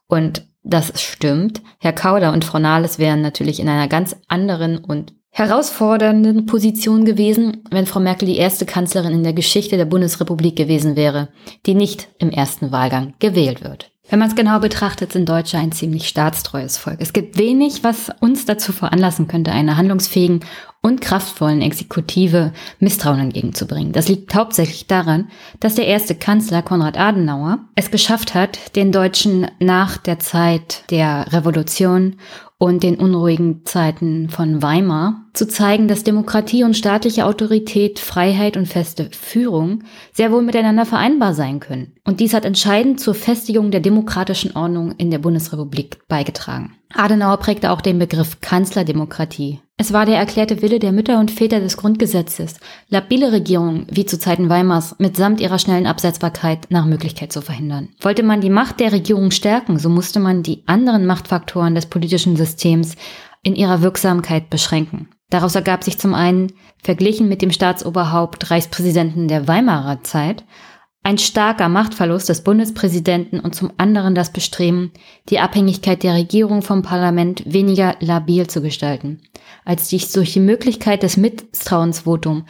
S1: Und das stimmt. Herr Kauder und Frau Nahles wären natürlich in einer ganz anderen und herausfordernden Position gewesen, wenn Frau Merkel die erste Kanzlerin in der Geschichte der Bundesrepublik gewesen wäre, die nicht im ersten Wahlgang gewählt wird. Wenn man es genau betrachtet, sind Deutsche ein ziemlich staatstreues Volk. Es gibt wenig, was uns dazu veranlassen könnte, einer handlungsfähigen und kraftvollen Exekutive Misstrauen entgegenzubringen. Das liegt hauptsächlich daran, dass der erste Kanzler Konrad Adenauer es geschafft hat, den Deutschen nach der Zeit der Revolution und den unruhigen Zeiten von Weimar zu zeigen, dass Demokratie und staatliche Autorität, Freiheit und feste Führung sehr wohl miteinander vereinbar sein können. Und dies hat entscheidend zur Festigung der demokratischen Ordnung in der Bundesrepublik beigetragen. Adenauer prägte auch den Begriff Kanzlerdemokratie. Es war der erklärte Wille der Mütter und Väter des Grundgesetzes, labile Regierungen wie zu Zeiten Weimars mitsamt ihrer schnellen Absetzbarkeit nach Möglichkeit zu verhindern. Wollte man die Macht der Regierung stärken, so musste man die anderen Machtfaktoren des politischen Systems in ihrer Wirksamkeit beschränken. Daraus ergab sich zum einen, verglichen mit dem Staatsoberhaupt Reichspräsidenten der Weimarer Zeit, ein starker Machtverlust des Bundespräsidenten und zum anderen das Bestreben, die Abhängigkeit der Regierung vom Parlament weniger labil zu gestalten, als dies durch die Möglichkeit des Misstrauensvotums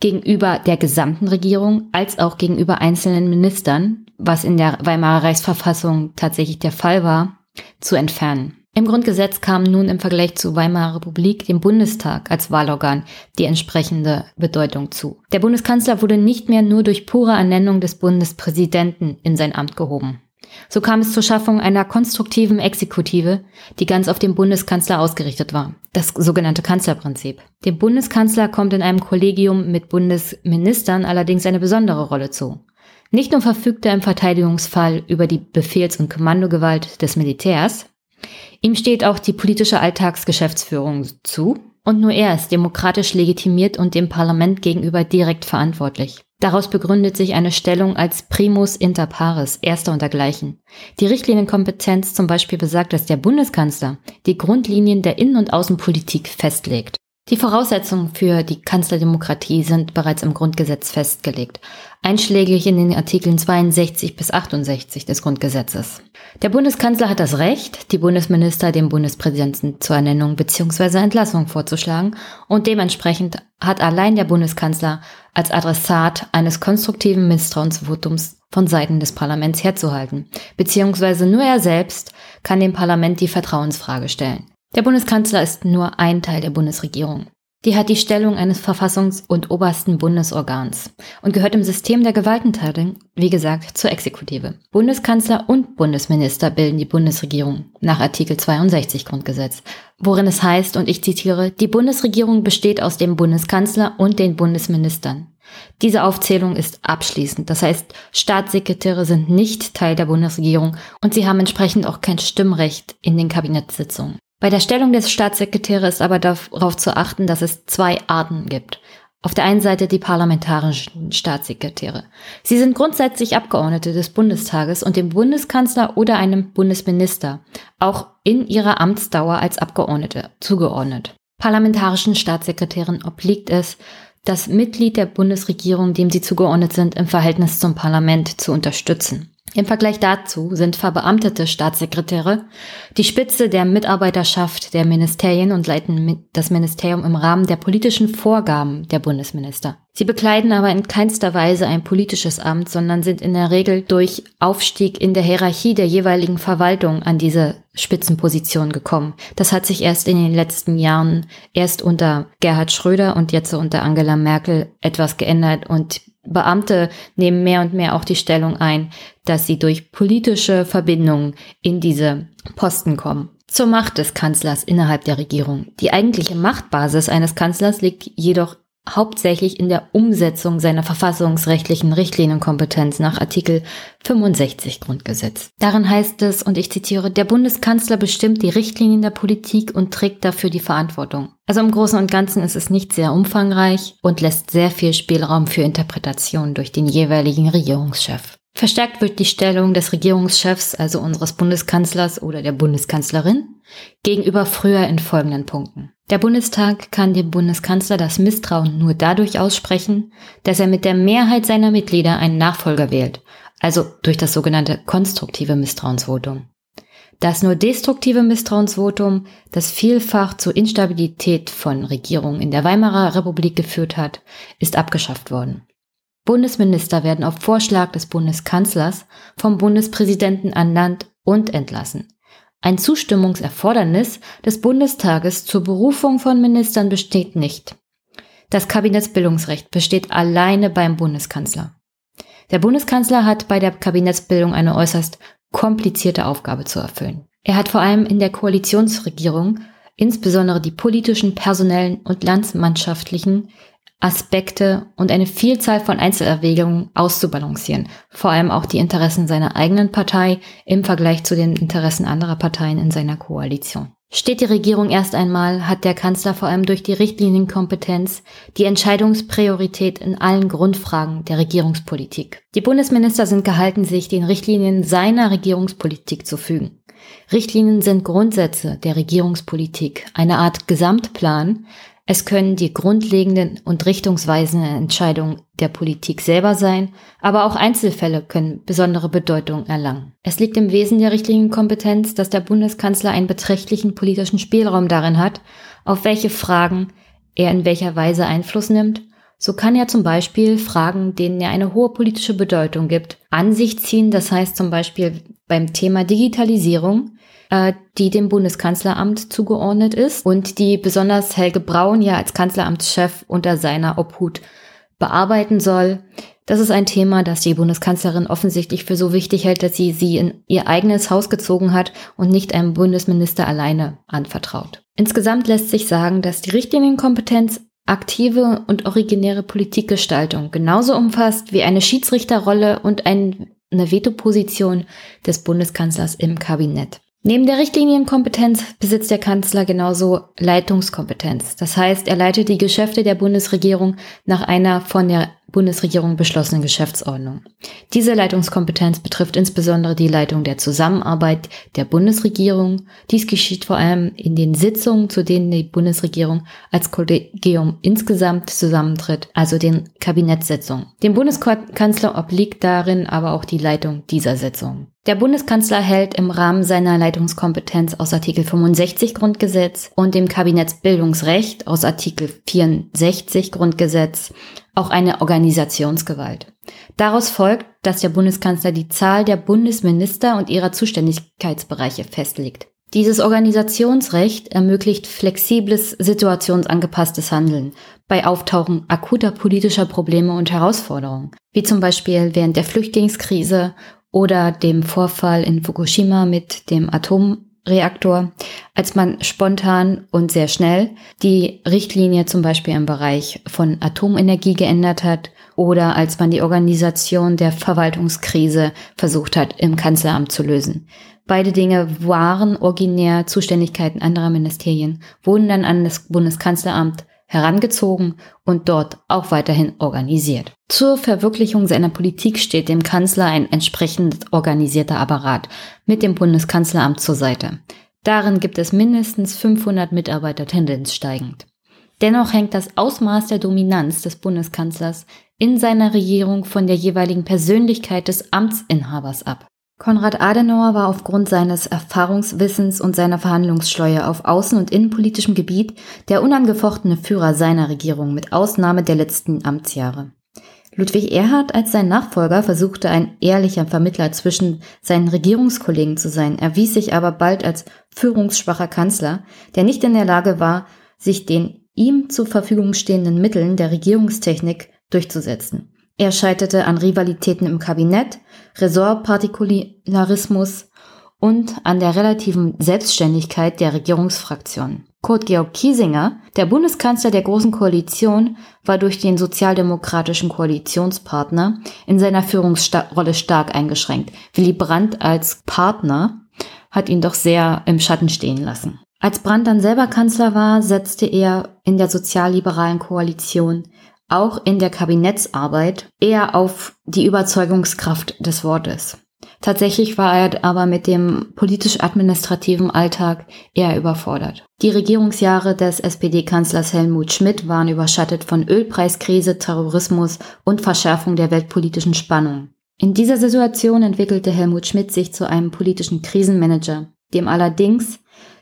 S1: gegenüber der gesamten Regierung als auch gegenüber einzelnen Ministern, was in der Weimarer Reichsverfassung tatsächlich der Fall war, zu entfernen. Im Grundgesetz kam nun im Vergleich zur Weimarer Republik dem Bundestag als Wahlorgan die entsprechende Bedeutung zu. Der Bundeskanzler wurde nicht mehr nur durch pure Ernennung des Bundespräsidenten in sein Amt gehoben. So kam es zur Schaffung einer konstruktiven Exekutive, die ganz auf den Bundeskanzler ausgerichtet war, das sogenannte Kanzlerprinzip. Dem Bundeskanzler kommt in einem Kollegium mit Bundesministern allerdings eine besondere Rolle zu. Nicht nur verfügt er im Verteidigungsfall über die Befehls- und Kommandogewalt des Militärs, Ihm steht auch die politische Alltagsgeschäftsführung zu und nur er ist demokratisch legitimiert und dem Parlament gegenüber direkt verantwortlich. Daraus begründet sich eine Stellung als primus inter pares, erster und dergleichen. Die Richtlinienkompetenz zum Beispiel besagt, dass der Bundeskanzler die Grundlinien der Innen- und Außenpolitik festlegt. Die Voraussetzungen für die Kanzlerdemokratie sind bereits im Grundgesetz festgelegt, einschlägig in den Artikeln 62 bis 68 des Grundgesetzes. Der Bundeskanzler hat das Recht, die Bundesminister dem Bundespräsidenten zur Ernennung bzw. Entlassung vorzuschlagen und dementsprechend hat allein der Bundeskanzler als Adressat eines konstruktiven Misstrauensvotums von Seiten des Parlaments herzuhalten, beziehungsweise nur er selbst kann dem Parlament die Vertrauensfrage stellen. Der Bundeskanzler ist nur ein Teil der Bundesregierung. Die hat die Stellung eines Verfassungs- und obersten Bundesorgans und gehört im System der Gewaltenteilung, wie gesagt, zur Exekutive. Bundeskanzler und Bundesminister bilden die Bundesregierung nach Artikel 62 Grundgesetz, worin es heißt, und ich zitiere, die Bundesregierung besteht aus dem Bundeskanzler und den Bundesministern. Diese Aufzählung ist abschließend. Das heißt, Staatssekretäre sind nicht Teil der Bundesregierung und sie haben entsprechend auch kein Stimmrecht in den Kabinettssitzungen. Bei der Stellung des Staatssekretärs ist aber darauf zu achten, dass es zwei Arten gibt. Auf der einen Seite die parlamentarischen Staatssekretäre. Sie sind grundsätzlich Abgeordnete des Bundestages und dem Bundeskanzler oder einem Bundesminister, auch in ihrer Amtsdauer als Abgeordnete zugeordnet. Parlamentarischen Staatssekretären obliegt es, das Mitglied der Bundesregierung, dem sie zugeordnet sind, im Verhältnis zum Parlament zu unterstützen. Im Vergleich dazu sind verbeamtete Staatssekretäre die Spitze der Mitarbeiterschaft der Ministerien und leiten das Ministerium im Rahmen der politischen Vorgaben der Bundesminister. Sie bekleiden aber in keinster Weise ein politisches Amt, sondern sind in der Regel durch Aufstieg in der Hierarchie der jeweiligen Verwaltung an diese Spitzenposition gekommen. Das hat sich erst in den letzten Jahren, erst unter Gerhard Schröder und jetzt unter Angela Merkel etwas geändert und Beamte nehmen mehr und mehr auch die Stellung ein, dass sie durch politische Verbindungen in diese Posten kommen. Zur Macht des Kanzlers innerhalb der Regierung. Die eigentliche Machtbasis eines Kanzlers liegt jedoch hauptsächlich in der Umsetzung seiner verfassungsrechtlichen Richtlinienkompetenz nach Artikel 65 Grundgesetz. Darin heißt es, und ich zitiere, der Bundeskanzler bestimmt die Richtlinien der Politik und trägt dafür die Verantwortung. Also im Großen und Ganzen ist es nicht sehr umfangreich und lässt sehr viel Spielraum für Interpretation durch den jeweiligen Regierungschef. Verstärkt wird die Stellung des Regierungschefs, also unseres Bundeskanzlers oder der Bundeskanzlerin, gegenüber früher in folgenden Punkten. Der Bundestag kann dem Bundeskanzler das Misstrauen nur dadurch aussprechen, dass er mit der Mehrheit seiner Mitglieder einen Nachfolger wählt, also durch das sogenannte konstruktive Misstrauensvotum. Das nur destruktive Misstrauensvotum, das vielfach zur Instabilität von Regierungen in der Weimarer Republik geführt hat, ist abgeschafft worden. Bundesminister werden auf Vorschlag des Bundeskanzlers vom Bundespräsidenten ernannt und entlassen. Ein Zustimmungserfordernis des Bundestages zur Berufung von Ministern besteht nicht. Das Kabinettsbildungsrecht besteht alleine beim Bundeskanzler. Der Bundeskanzler hat bei der Kabinettsbildung eine äußerst komplizierte Aufgabe zu erfüllen. Er hat vor allem in der Koalitionsregierung insbesondere die politischen, personellen und landsmannschaftlichen Aspekte und eine Vielzahl von Einzelerwägungen auszubalancieren, vor allem auch die Interessen seiner eigenen Partei im Vergleich zu den Interessen anderer Parteien in seiner Koalition. Steht die Regierung erst einmal, hat der Kanzler vor allem durch die Richtlinienkompetenz die Entscheidungspriorität in allen Grundfragen der Regierungspolitik. Die Bundesminister sind gehalten, sich den Richtlinien seiner Regierungspolitik zu fügen. Richtlinien sind Grundsätze der Regierungspolitik, eine Art Gesamtplan, es können die grundlegenden und richtungsweisenden Entscheidungen der Politik selber sein, aber auch Einzelfälle können besondere Bedeutung erlangen. Es liegt im Wesen der Richtlinienkompetenz, dass der Bundeskanzler einen beträchtlichen politischen Spielraum darin hat, auf welche Fragen er in welcher Weise Einfluss nimmt. So kann er zum Beispiel Fragen, denen er eine hohe politische Bedeutung gibt, an sich ziehen. Das heißt zum Beispiel beim Thema Digitalisierung äh, die dem Bundeskanzleramt zugeordnet ist und die besonders Helge Braun ja als Kanzleramtschef unter seiner Obhut bearbeiten soll. Das ist ein Thema, das die Bundeskanzlerin offensichtlich für so wichtig hält, dass sie sie in ihr eigenes Haus gezogen hat und nicht einem Bundesminister alleine anvertraut. Insgesamt lässt sich sagen, dass die Richtlinienkompetenz aktive und originäre Politikgestaltung genauso umfasst wie eine Schiedsrichterrolle und eine Vetoposition des Bundeskanzlers im Kabinett. Neben der Richtlinienkompetenz besitzt der Kanzler genauso Leitungskompetenz. Das heißt, er leitet die Geschäfte der Bundesregierung nach einer von der Bundesregierung beschlossenen Geschäftsordnung. Diese Leitungskompetenz betrifft insbesondere die Leitung der Zusammenarbeit der Bundesregierung. Dies geschieht vor allem in den Sitzungen, zu denen die Bundesregierung als Kollegium insgesamt zusammentritt, also den Kabinettssitzungen. Dem Bundeskanzler obliegt darin aber auch die Leitung dieser Sitzungen. Der Bundeskanzler hält im Rahmen seiner Leitungskompetenz aus Artikel 65 Grundgesetz und dem Kabinettsbildungsrecht aus Artikel 64 Grundgesetz auch eine Organisationsgewalt. Daraus folgt, dass der Bundeskanzler die Zahl der Bundesminister und ihrer Zuständigkeitsbereiche festlegt. Dieses Organisationsrecht ermöglicht flexibles, situationsangepasstes Handeln bei Auftauchen akuter politischer Probleme und Herausforderungen, wie zum Beispiel während der Flüchtlingskrise oder dem Vorfall in Fukushima mit dem Atom Reaktor, als man spontan und sehr schnell die Richtlinie zum Beispiel im Bereich von Atomenergie geändert hat oder als man die Organisation der Verwaltungskrise versucht hat, im Kanzleramt zu lösen. Beide Dinge waren originär Zuständigkeiten anderer Ministerien, wurden dann an das Bundeskanzleramt herangezogen und dort auch weiterhin organisiert. Zur Verwirklichung seiner Politik steht dem Kanzler ein entsprechend organisierter Apparat mit dem Bundeskanzleramt zur Seite. Darin gibt es mindestens 500 Mitarbeiter Tendenz steigend. Dennoch hängt das Ausmaß der Dominanz des Bundeskanzlers in seiner Regierung von der jeweiligen Persönlichkeit des Amtsinhabers ab. Konrad Adenauer war aufgrund seines Erfahrungswissens und seiner Verhandlungsschleue auf außen- und innenpolitischem Gebiet der unangefochtene Führer seiner Regierung mit Ausnahme der letzten Amtsjahre. Ludwig Erhard als sein Nachfolger versuchte ein ehrlicher Vermittler zwischen seinen Regierungskollegen zu sein, erwies sich aber bald als führungsschwacher Kanzler, der nicht in der Lage war, sich den ihm zur Verfügung stehenden Mitteln der Regierungstechnik durchzusetzen. Er scheiterte an Rivalitäten im Kabinett, Ressortpartikularismus und an der relativen Selbstständigkeit der Regierungsfraktion. Kurt Georg Kiesinger, der Bundeskanzler der Großen Koalition, war durch den sozialdemokratischen Koalitionspartner in seiner Führungsrolle stark eingeschränkt. Willy Brandt als Partner hat ihn doch sehr im Schatten stehen lassen. Als Brandt dann selber Kanzler war, setzte er in der sozialliberalen Koalition auch in der Kabinettsarbeit eher auf die Überzeugungskraft des Wortes. Tatsächlich war er aber mit dem politisch-administrativen Alltag eher überfordert. Die Regierungsjahre des SPD-Kanzlers Helmut Schmidt waren überschattet von Ölpreiskrise, Terrorismus und Verschärfung der weltpolitischen Spannung. In dieser Situation entwickelte Helmut Schmidt sich zu einem politischen Krisenmanager. dem allerdings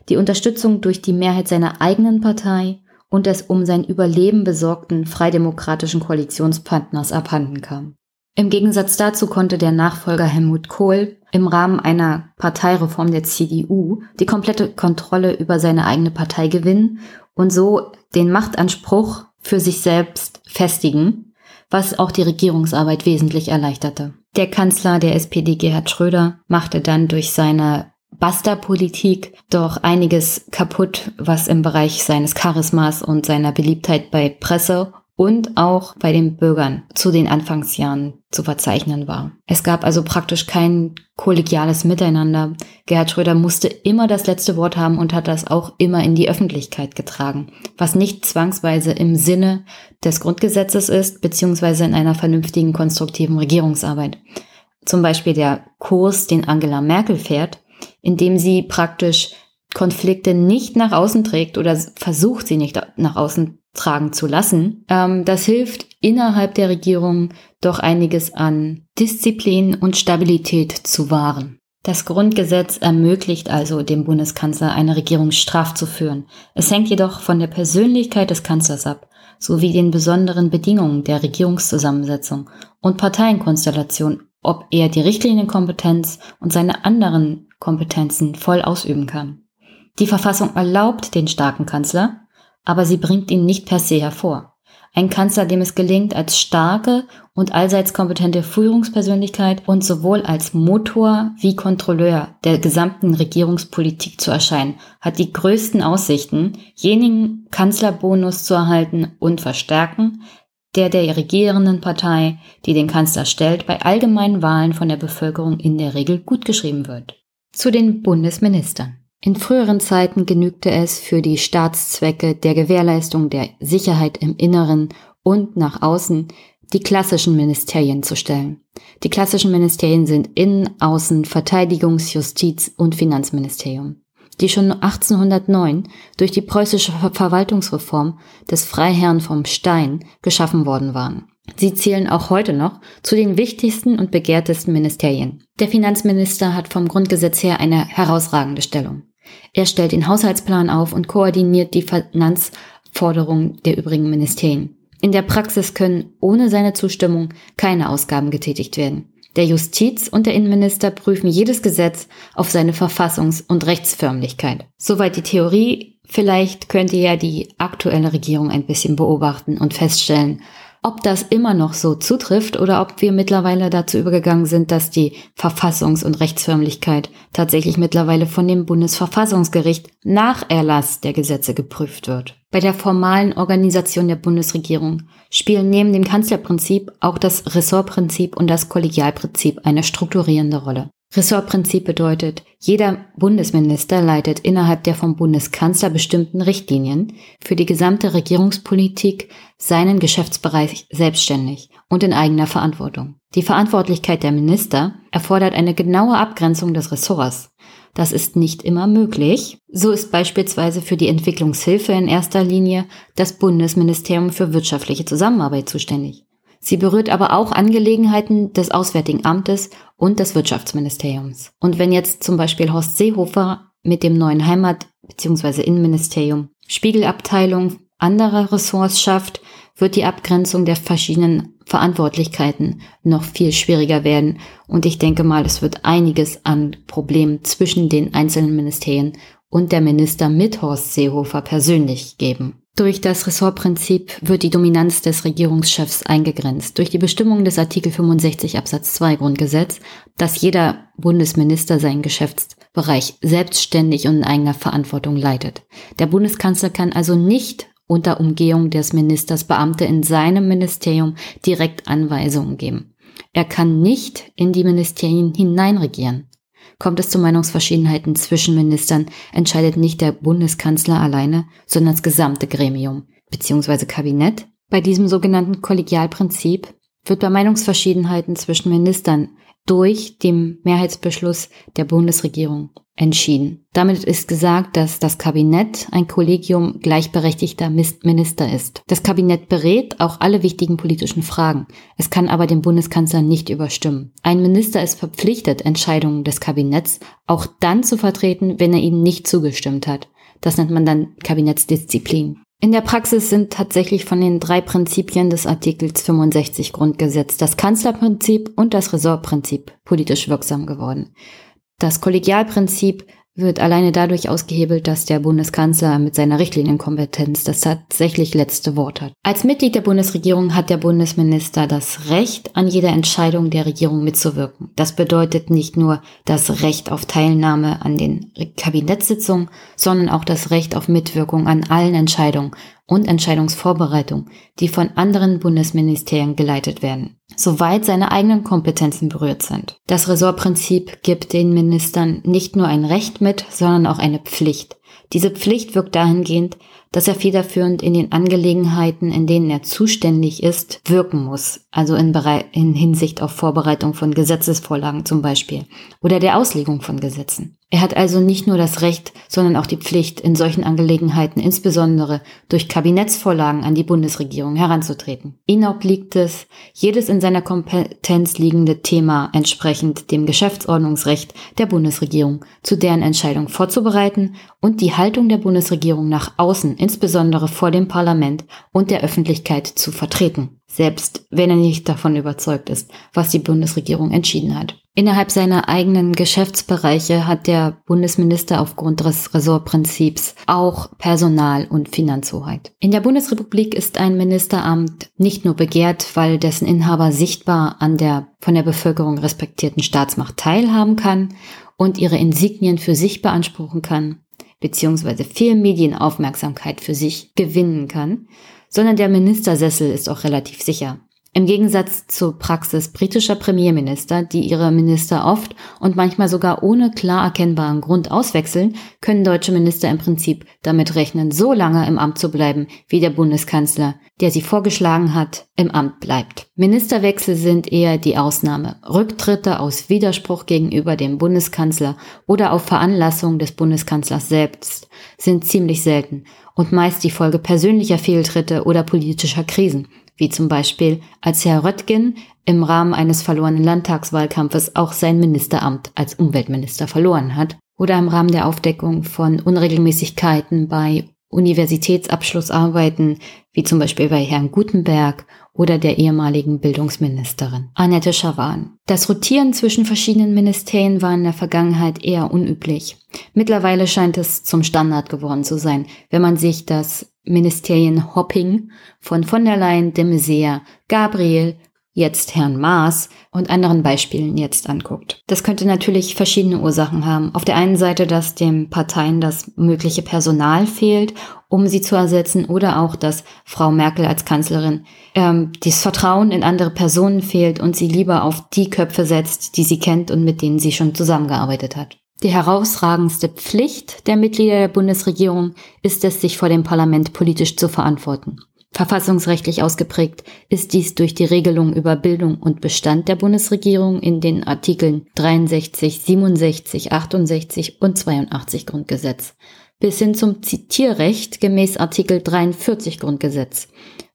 S1: die Unterstützung durch die Mehrheit seiner eigenen Partei und des um sein Überleben besorgten freidemokratischen Koalitionspartners abhanden kam. Im Gegensatz dazu konnte der Nachfolger Helmut Kohl im Rahmen einer Parteireform der CDU die komplette Kontrolle über seine eigene Partei gewinnen und so den Machtanspruch für sich selbst festigen, was auch die Regierungsarbeit wesentlich erleichterte. Der Kanzler der SPD Gerhard Schröder machte dann durch seine Basta-Politik doch einiges kaputt, was im Bereich seines Charismas und seiner Beliebtheit bei Presse und auch bei den Bürgern zu den Anfangsjahren zu verzeichnen war. Es gab also praktisch kein kollegiales Miteinander. Gerhard Schröder musste immer das letzte Wort haben und hat das auch immer in die Öffentlichkeit getragen, was nicht zwangsweise im Sinne des Grundgesetzes ist, beziehungsweise in einer vernünftigen, konstruktiven Regierungsarbeit. Zum Beispiel der Kurs, den Angela Merkel fährt, indem sie praktisch Konflikte nicht nach außen trägt oder versucht, sie nicht nach außen tragen zu lassen. Ähm, das hilft innerhalb der Regierung doch einiges an Disziplin und Stabilität zu wahren. Das Grundgesetz ermöglicht also dem Bundeskanzler eine Regierung straff zu führen. Es hängt jedoch von der Persönlichkeit des Kanzlers ab, sowie den besonderen Bedingungen der Regierungszusammensetzung und Parteienkonstellation, ob er die Richtlinienkompetenz und seine anderen Kompetenzen voll ausüben kann. Die Verfassung erlaubt den starken Kanzler, aber sie bringt ihn nicht per se hervor. Ein Kanzler, dem es gelingt, als starke und allseits kompetente Führungspersönlichkeit und sowohl als Motor wie Kontrolleur der gesamten Regierungspolitik zu erscheinen, hat die größten Aussichten, jenigen Kanzlerbonus zu erhalten und verstärken, der der regierenden Partei, die den Kanzler stellt, bei allgemeinen Wahlen von der Bevölkerung in der Regel gutgeschrieben wird. Zu den Bundesministern. In früheren Zeiten genügte es für die Staatszwecke der Gewährleistung der Sicherheit im Inneren und nach außen, die klassischen Ministerien zu stellen. Die klassischen Ministerien sind Innen-, Außen-, Verteidigungs-, Justiz- und Finanzministerium, die schon 1809 durch die preußische Verwaltungsreform des Freiherrn vom Stein geschaffen worden waren. Sie zählen auch heute noch zu den wichtigsten und begehrtesten Ministerien. Der Finanzminister hat vom Grundgesetz her eine herausragende Stellung. Er stellt den Haushaltsplan auf und koordiniert die Finanzforderungen der übrigen Ministerien. In der Praxis können ohne seine Zustimmung keine Ausgaben getätigt werden. Der Justiz- und der Innenminister prüfen jedes Gesetz auf seine Verfassungs- und Rechtsförmlichkeit. Soweit die Theorie. Vielleicht könnte ja die aktuelle Regierung ein bisschen beobachten und feststellen, ob das immer noch so zutrifft oder ob wir mittlerweile dazu übergegangen sind, dass die Verfassungs- und Rechtsförmlichkeit tatsächlich mittlerweile von dem Bundesverfassungsgericht nach Erlass der Gesetze geprüft wird. Bei der formalen Organisation der Bundesregierung spielen neben dem Kanzlerprinzip auch das Ressortprinzip und das Kollegialprinzip eine strukturierende Rolle. Ressortprinzip bedeutet, jeder Bundesminister leitet innerhalb der vom Bundeskanzler bestimmten Richtlinien für die gesamte Regierungspolitik seinen Geschäftsbereich selbstständig und in eigener Verantwortung. Die Verantwortlichkeit der Minister erfordert eine genaue Abgrenzung des Ressorts. Das ist nicht immer möglich. So ist beispielsweise für die Entwicklungshilfe in erster Linie das Bundesministerium für wirtschaftliche Zusammenarbeit zuständig. Sie berührt aber auch Angelegenheiten des Auswärtigen Amtes und des Wirtschaftsministeriums. Und wenn jetzt zum Beispiel Horst Seehofer mit dem neuen Heimat- bzw. Innenministerium Spiegelabteilung anderer Ressorts schafft, wird die Abgrenzung der verschiedenen Verantwortlichkeiten noch viel schwieriger werden. Und ich denke mal, es wird einiges an Problemen zwischen den einzelnen Ministerien und der Minister mit Horst Seehofer persönlich geben. Durch das Ressortprinzip wird die Dominanz des Regierungschefs eingegrenzt. Durch die Bestimmung des Artikel 65 Absatz 2 Grundgesetz, dass jeder Bundesminister seinen Geschäftsbereich selbstständig und in eigener Verantwortung leitet. Der Bundeskanzler kann also nicht unter Umgehung des Ministers Beamte in seinem Ministerium direkt Anweisungen geben. Er kann nicht in die Ministerien hineinregieren. Kommt es zu Meinungsverschiedenheiten zwischen Ministern, entscheidet nicht der Bundeskanzler alleine, sondern das gesamte Gremium bzw. Kabinett. Bei diesem sogenannten Kollegialprinzip wird bei Meinungsverschiedenheiten zwischen Ministern durch den Mehrheitsbeschluss der Bundesregierung entschieden. Damit ist gesagt, dass das Kabinett ein Kollegium gleichberechtigter Minister ist. Das Kabinett berät auch alle wichtigen politischen Fragen. Es kann aber den Bundeskanzler nicht überstimmen. Ein Minister ist verpflichtet, Entscheidungen des Kabinetts auch dann zu vertreten, wenn er ihnen nicht zugestimmt hat. Das nennt man dann Kabinettsdisziplin. In der Praxis sind tatsächlich von den drei Prinzipien des Artikels 65 Grundgesetz das Kanzlerprinzip und das Ressortprinzip politisch wirksam geworden. Das Kollegialprinzip wird alleine dadurch ausgehebelt, dass der Bundeskanzler mit seiner Richtlinienkompetenz das tatsächlich letzte Wort hat. Als Mitglied der Bundesregierung hat der Bundesminister das Recht, an jeder Entscheidung der Regierung mitzuwirken. Das bedeutet nicht nur das Recht auf Teilnahme an den Kabinettssitzungen, sondern auch das Recht auf Mitwirkung an allen Entscheidungen und Entscheidungsvorbereitung, die von anderen Bundesministerien geleitet werden, soweit seine eigenen Kompetenzen berührt sind. Das Ressortprinzip gibt den Ministern nicht nur ein Recht mit, sondern auch eine Pflicht. Diese Pflicht wirkt dahingehend, dass er federführend in den Angelegenheiten, in denen er zuständig ist, wirken muss, also in, in, Hinsicht auf Vorbereitung von Gesetzesvorlagen zum Beispiel oder der Auslegung von Gesetzen. Er hat also nicht nur das Recht, sondern auch die Pflicht, in solchen Angelegenheiten insbesondere durch Kabinettsvorlagen an die Bundesregierung heranzutreten. Ihn obliegt es, jedes in seiner Kompetenz liegende Thema entsprechend dem Geschäftsordnungsrecht der Bundesregierung zu deren Entscheidung vorzubereiten und die Haltung der Bundesregierung nach außen, insbesondere vor dem Parlament und der Öffentlichkeit zu vertreten selbst wenn er nicht davon überzeugt ist, was die Bundesregierung entschieden hat. Innerhalb seiner eigenen Geschäftsbereiche hat der Bundesminister aufgrund des Ressortprinzips auch Personal- und Finanzhoheit. In der Bundesrepublik ist ein Ministeramt nicht nur begehrt, weil dessen Inhaber sichtbar an der von der Bevölkerung respektierten Staatsmacht teilhaben kann und ihre Insignien für sich beanspruchen kann, beziehungsweise viel Medienaufmerksamkeit für sich gewinnen kann, sondern der Ministersessel ist auch relativ sicher. Im Gegensatz zur Praxis britischer Premierminister, die ihre Minister oft und manchmal sogar ohne klar erkennbaren Grund auswechseln, können deutsche Minister im Prinzip damit rechnen, so lange im Amt zu bleiben, wie der Bundeskanzler, der sie vorgeschlagen hat, im Amt bleibt. Ministerwechsel sind eher die Ausnahme. Rücktritte aus Widerspruch gegenüber dem Bundeskanzler oder auf Veranlassung des Bundeskanzlers selbst sind ziemlich selten und meist die Folge persönlicher Fehltritte oder politischer Krisen wie zum Beispiel als Herr Röttgen im Rahmen eines verlorenen Landtagswahlkampfes auch sein Ministeramt als Umweltminister verloren hat, oder im Rahmen der Aufdeckung von Unregelmäßigkeiten bei Universitätsabschlussarbeiten, wie zum Beispiel bei Herrn Gutenberg oder der ehemaligen Bildungsministerin Annette Schawan. Das Rotieren zwischen verschiedenen Ministerien war in der Vergangenheit eher unüblich. Mittlerweile scheint es zum Standard geworden zu sein, wenn man sich das Ministerien-Hopping von von der Leyen, de Maizière, Gabriel, jetzt Herrn Maas und anderen Beispielen jetzt anguckt. Das könnte natürlich verschiedene Ursachen haben. Auf der einen Seite, dass den Parteien das mögliche Personal fehlt, um sie zu ersetzen, oder auch, dass Frau Merkel als Kanzlerin ähm, das Vertrauen in andere Personen fehlt und sie lieber auf die Köpfe setzt, die sie kennt und mit denen sie schon zusammengearbeitet hat. Die herausragendste Pflicht der Mitglieder der Bundesregierung ist es, sich vor dem Parlament politisch zu verantworten. Verfassungsrechtlich ausgeprägt ist dies durch die Regelung über Bildung und Bestand der Bundesregierung in den Artikeln 63, 67, 68 und 82 Grundgesetz bis hin zum Zitierrecht gemäß Artikel 43 Grundgesetz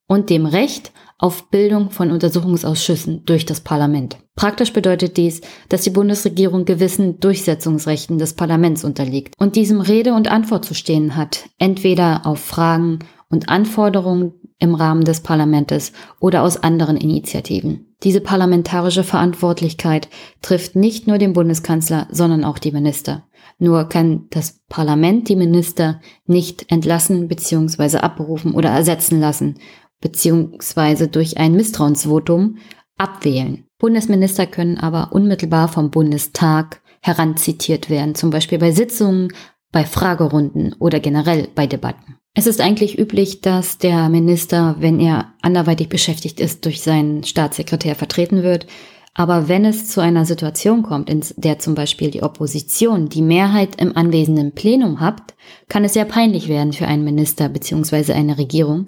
S1: und dem Recht auf Bildung von Untersuchungsausschüssen durch das Parlament. Praktisch bedeutet dies, dass die Bundesregierung gewissen Durchsetzungsrechten des Parlaments unterliegt und diesem Rede und Antwort zu stehen hat, entweder auf Fragen und Anforderungen im Rahmen des Parlaments oder aus anderen Initiativen. Diese parlamentarische Verantwortlichkeit trifft nicht nur den Bundeskanzler, sondern auch die Minister. Nur kann das Parlament die Minister nicht entlassen bzw. abberufen oder ersetzen lassen beziehungsweise durch ein Misstrauensvotum abwählen. Bundesminister können aber unmittelbar vom Bundestag heranzitiert werden, zum Beispiel bei Sitzungen, bei Fragerunden oder generell bei Debatten. Es ist eigentlich üblich, dass der Minister, wenn er anderweitig beschäftigt ist, durch seinen Staatssekretär vertreten wird. Aber wenn es zu einer Situation kommt, in der zum Beispiel die Opposition die Mehrheit im anwesenden Plenum hat, kann es sehr peinlich werden für einen Minister bzw. eine Regierung,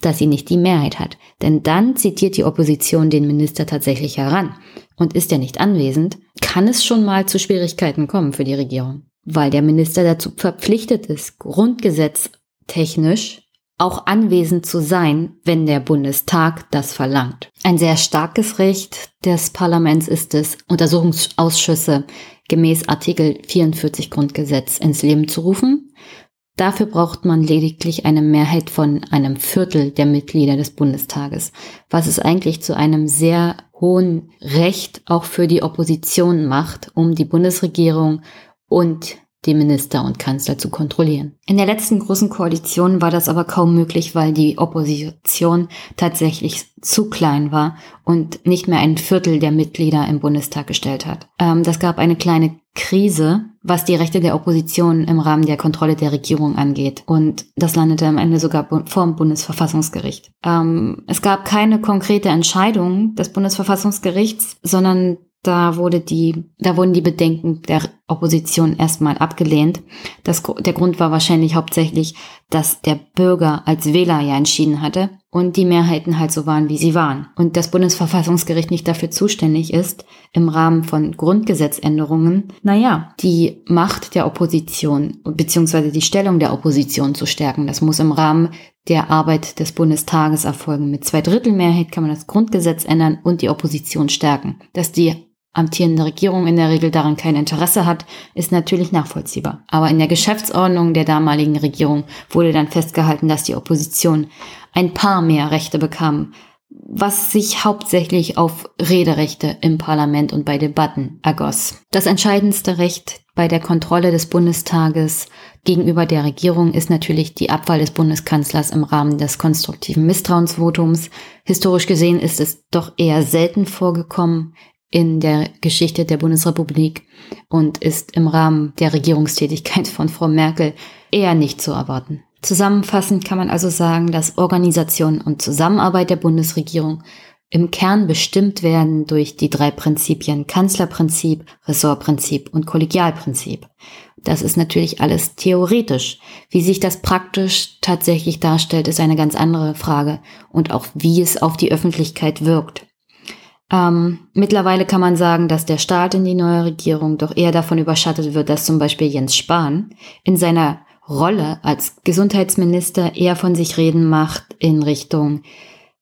S1: dass sie nicht die Mehrheit hat. Denn dann zitiert die Opposition den Minister tatsächlich heran. Und ist er nicht anwesend, kann es schon mal zu Schwierigkeiten kommen für die Regierung. Weil der Minister dazu verpflichtet ist, grundgesetztechnisch auch anwesend zu sein, wenn der Bundestag das verlangt. Ein sehr starkes Recht des Parlaments ist es, Untersuchungsausschüsse gemäß Artikel 44 Grundgesetz ins Leben zu rufen. Dafür braucht man lediglich eine Mehrheit von einem Viertel der Mitglieder des Bundestages, was es eigentlich zu einem sehr hohen Recht auch für die Opposition macht, um die Bundesregierung und die Minister und Kanzler zu kontrollieren. In der letzten großen Koalition war das aber kaum möglich, weil die Opposition tatsächlich zu klein war und nicht mehr ein Viertel der Mitglieder im Bundestag gestellt hat. Ähm, das gab eine kleine Krise, was die Rechte der Opposition im Rahmen der Kontrolle der Regierung angeht. Und das landete am Ende sogar vor dem Bundesverfassungsgericht. Ähm, es gab keine konkrete Entscheidung des Bundesverfassungsgerichts, sondern da wurde die, da wurden die Bedenken der Opposition erstmal abgelehnt. Das, der Grund war wahrscheinlich hauptsächlich, dass der Bürger als Wähler ja entschieden hatte und die Mehrheiten halt so waren, wie sie waren. Und das Bundesverfassungsgericht nicht dafür zuständig ist, im Rahmen von Grundgesetzänderungen, naja, die Macht der Opposition bzw. die Stellung der Opposition zu stärken. Das muss im Rahmen der Arbeit des Bundestages erfolgen. Mit Zweidrittelmehrheit kann man das Grundgesetz ändern und die Opposition stärken. Dass die amtierende Regierung in der Regel daran kein Interesse hat, ist natürlich nachvollziehbar. Aber in der Geschäftsordnung der damaligen Regierung wurde dann festgehalten, dass die Opposition ein paar mehr Rechte bekam, was sich hauptsächlich auf Rederechte im Parlament und bei Debatten ergoss. Das entscheidendste Recht bei der Kontrolle des Bundestages gegenüber der Regierung ist natürlich die Abwahl des Bundeskanzlers im Rahmen des konstruktiven Misstrauensvotums. Historisch gesehen ist es doch eher selten vorgekommen in der Geschichte der Bundesrepublik und ist im Rahmen der Regierungstätigkeit von Frau Merkel eher nicht zu erwarten. Zusammenfassend kann man also sagen, dass Organisation und Zusammenarbeit der Bundesregierung im Kern bestimmt werden durch die drei Prinzipien Kanzlerprinzip, Ressortprinzip und Kollegialprinzip. Das ist natürlich alles theoretisch. Wie sich das praktisch tatsächlich darstellt, ist eine ganz andere Frage und auch wie es auf die Öffentlichkeit wirkt. Ähm, mittlerweile kann man sagen, dass der Start in die neue Regierung doch eher davon überschattet wird, dass zum Beispiel Jens Spahn in seiner Rolle als Gesundheitsminister eher von sich reden macht in Richtung,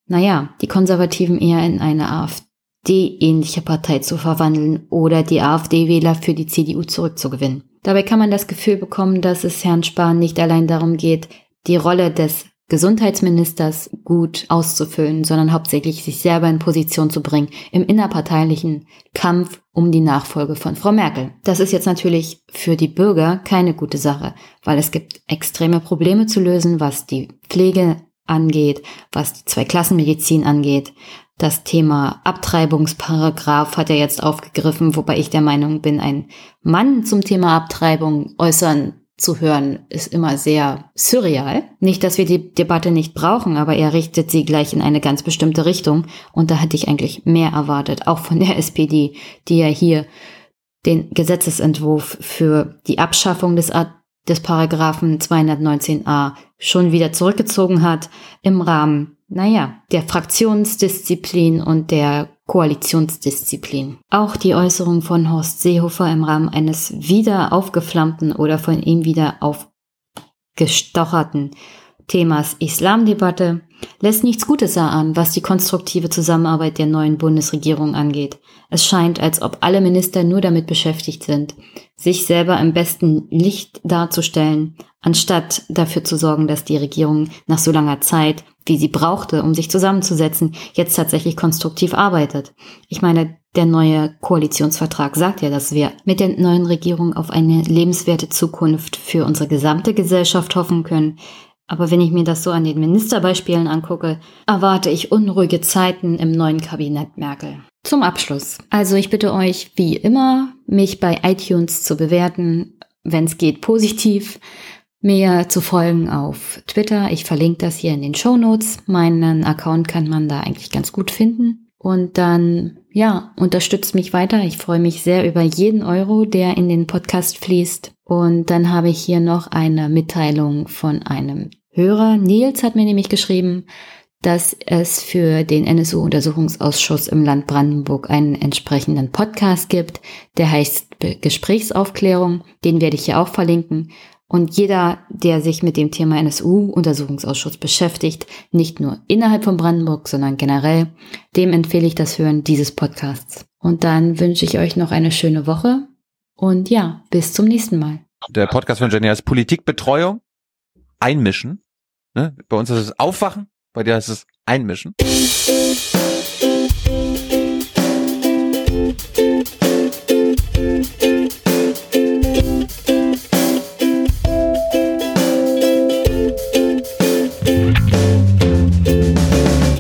S1: naja, die Konservativen eher in eine AfD-ähnliche Partei zu verwandeln oder die AfD-Wähler für die CDU zurückzugewinnen. Dabei kann man das Gefühl bekommen, dass es Herrn Spahn nicht allein darum geht, die Rolle des Gesundheitsministers gut auszufüllen, sondern hauptsächlich sich selber in Position zu bringen im innerparteilichen Kampf um die Nachfolge von Frau Merkel. Das ist jetzt natürlich für die Bürger keine gute Sache, weil es gibt extreme Probleme zu lösen, was die Pflege angeht, was die Zweiklassenmedizin angeht. Das Thema Abtreibungsparagraph hat er jetzt aufgegriffen, wobei ich der Meinung bin, ein Mann zum Thema Abtreibung äußern zu hören, ist immer sehr surreal. Nicht, dass wir die Debatte nicht brauchen, aber er richtet sie gleich in eine ganz bestimmte Richtung. Und da hätte ich eigentlich mehr erwartet, auch von der <laughs> SPD, die ja hier den Gesetzesentwurf für die Abschaffung des, des Paragraphen 219a schon wieder zurückgezogen hat im Rahmen, naja, der Fraktionsdisziplin und der Koalitionsdisziplin. Auch die Äußerung von Horst Seehofer im Rahmen eines wieder aufgeflammten oder von ihm wieder aufgestocherten Themas Islamdebatte lässt nichts Gutes erahnen, was die konstruktive Zusammenarbeit der neuen Bundesregierung angeht. Es scheint, als ob alle Minister nur damit beschäftigt sind, sich selber im besten Licht darzustellen, anstatt dafür zu sorgen, dass die Regierung nach so langer Zeit wie sie brauchte, um sich zusammenzusetzen, jetzt tatsächlich konstruktiv arbeitet. Ich meine, der neue Koalitionsvertrag sagt ja, dass wir mit der neuen Regierung auf eine lebenswerte Zukunft für unsere gesamte Gesellschaft hoffen können. Aber wenn ich mir das so an den Ministerbeispielen angucke, erwarte ich unruhige Zeiten im neuen Kabinett Merkel. Zum Abschluss. Also ich bitte euch, wie immer, mich bei iTunes zu bewerten, wenn es geht, positiv mir zu folgen auf Twitter. Ich verlinke das hier in den Show Notes. Meinen Account kann man da eigentlich ganz gut finden. Und dann, ja, unterstützt mich weiter. Ich freue mich sehr über jeden Euro, der in den Podcast fließt. Und dann habe ich hier noch eine Mitteilung von einem Hörer Nils hat mir nämlich geschrieben, dass es für den NSU-Untersuchungsausschuss im Land Brandenburg einen entsprechenden Podcast gibt, der heißt Gesprächsaufklärung. Den werde ich hier auch verlinken. Und jeder, der sich mit dem Thema NSU-Untersuchungsausschuss beschäftigt, nicht nur innerhalb von Brandenburg, sondern generell, dem empfehle ich das Hören dieses Podcasts. Und dann wünsche ich euch noch eine schöne Woche und ja, bis zum nächsten Mal.
S2: Der Podcast von Jenny heißt Politikbetreuung, einmischen. Ne? Bei uns ist es Aufwachen, bei dir heißt es Einmischen.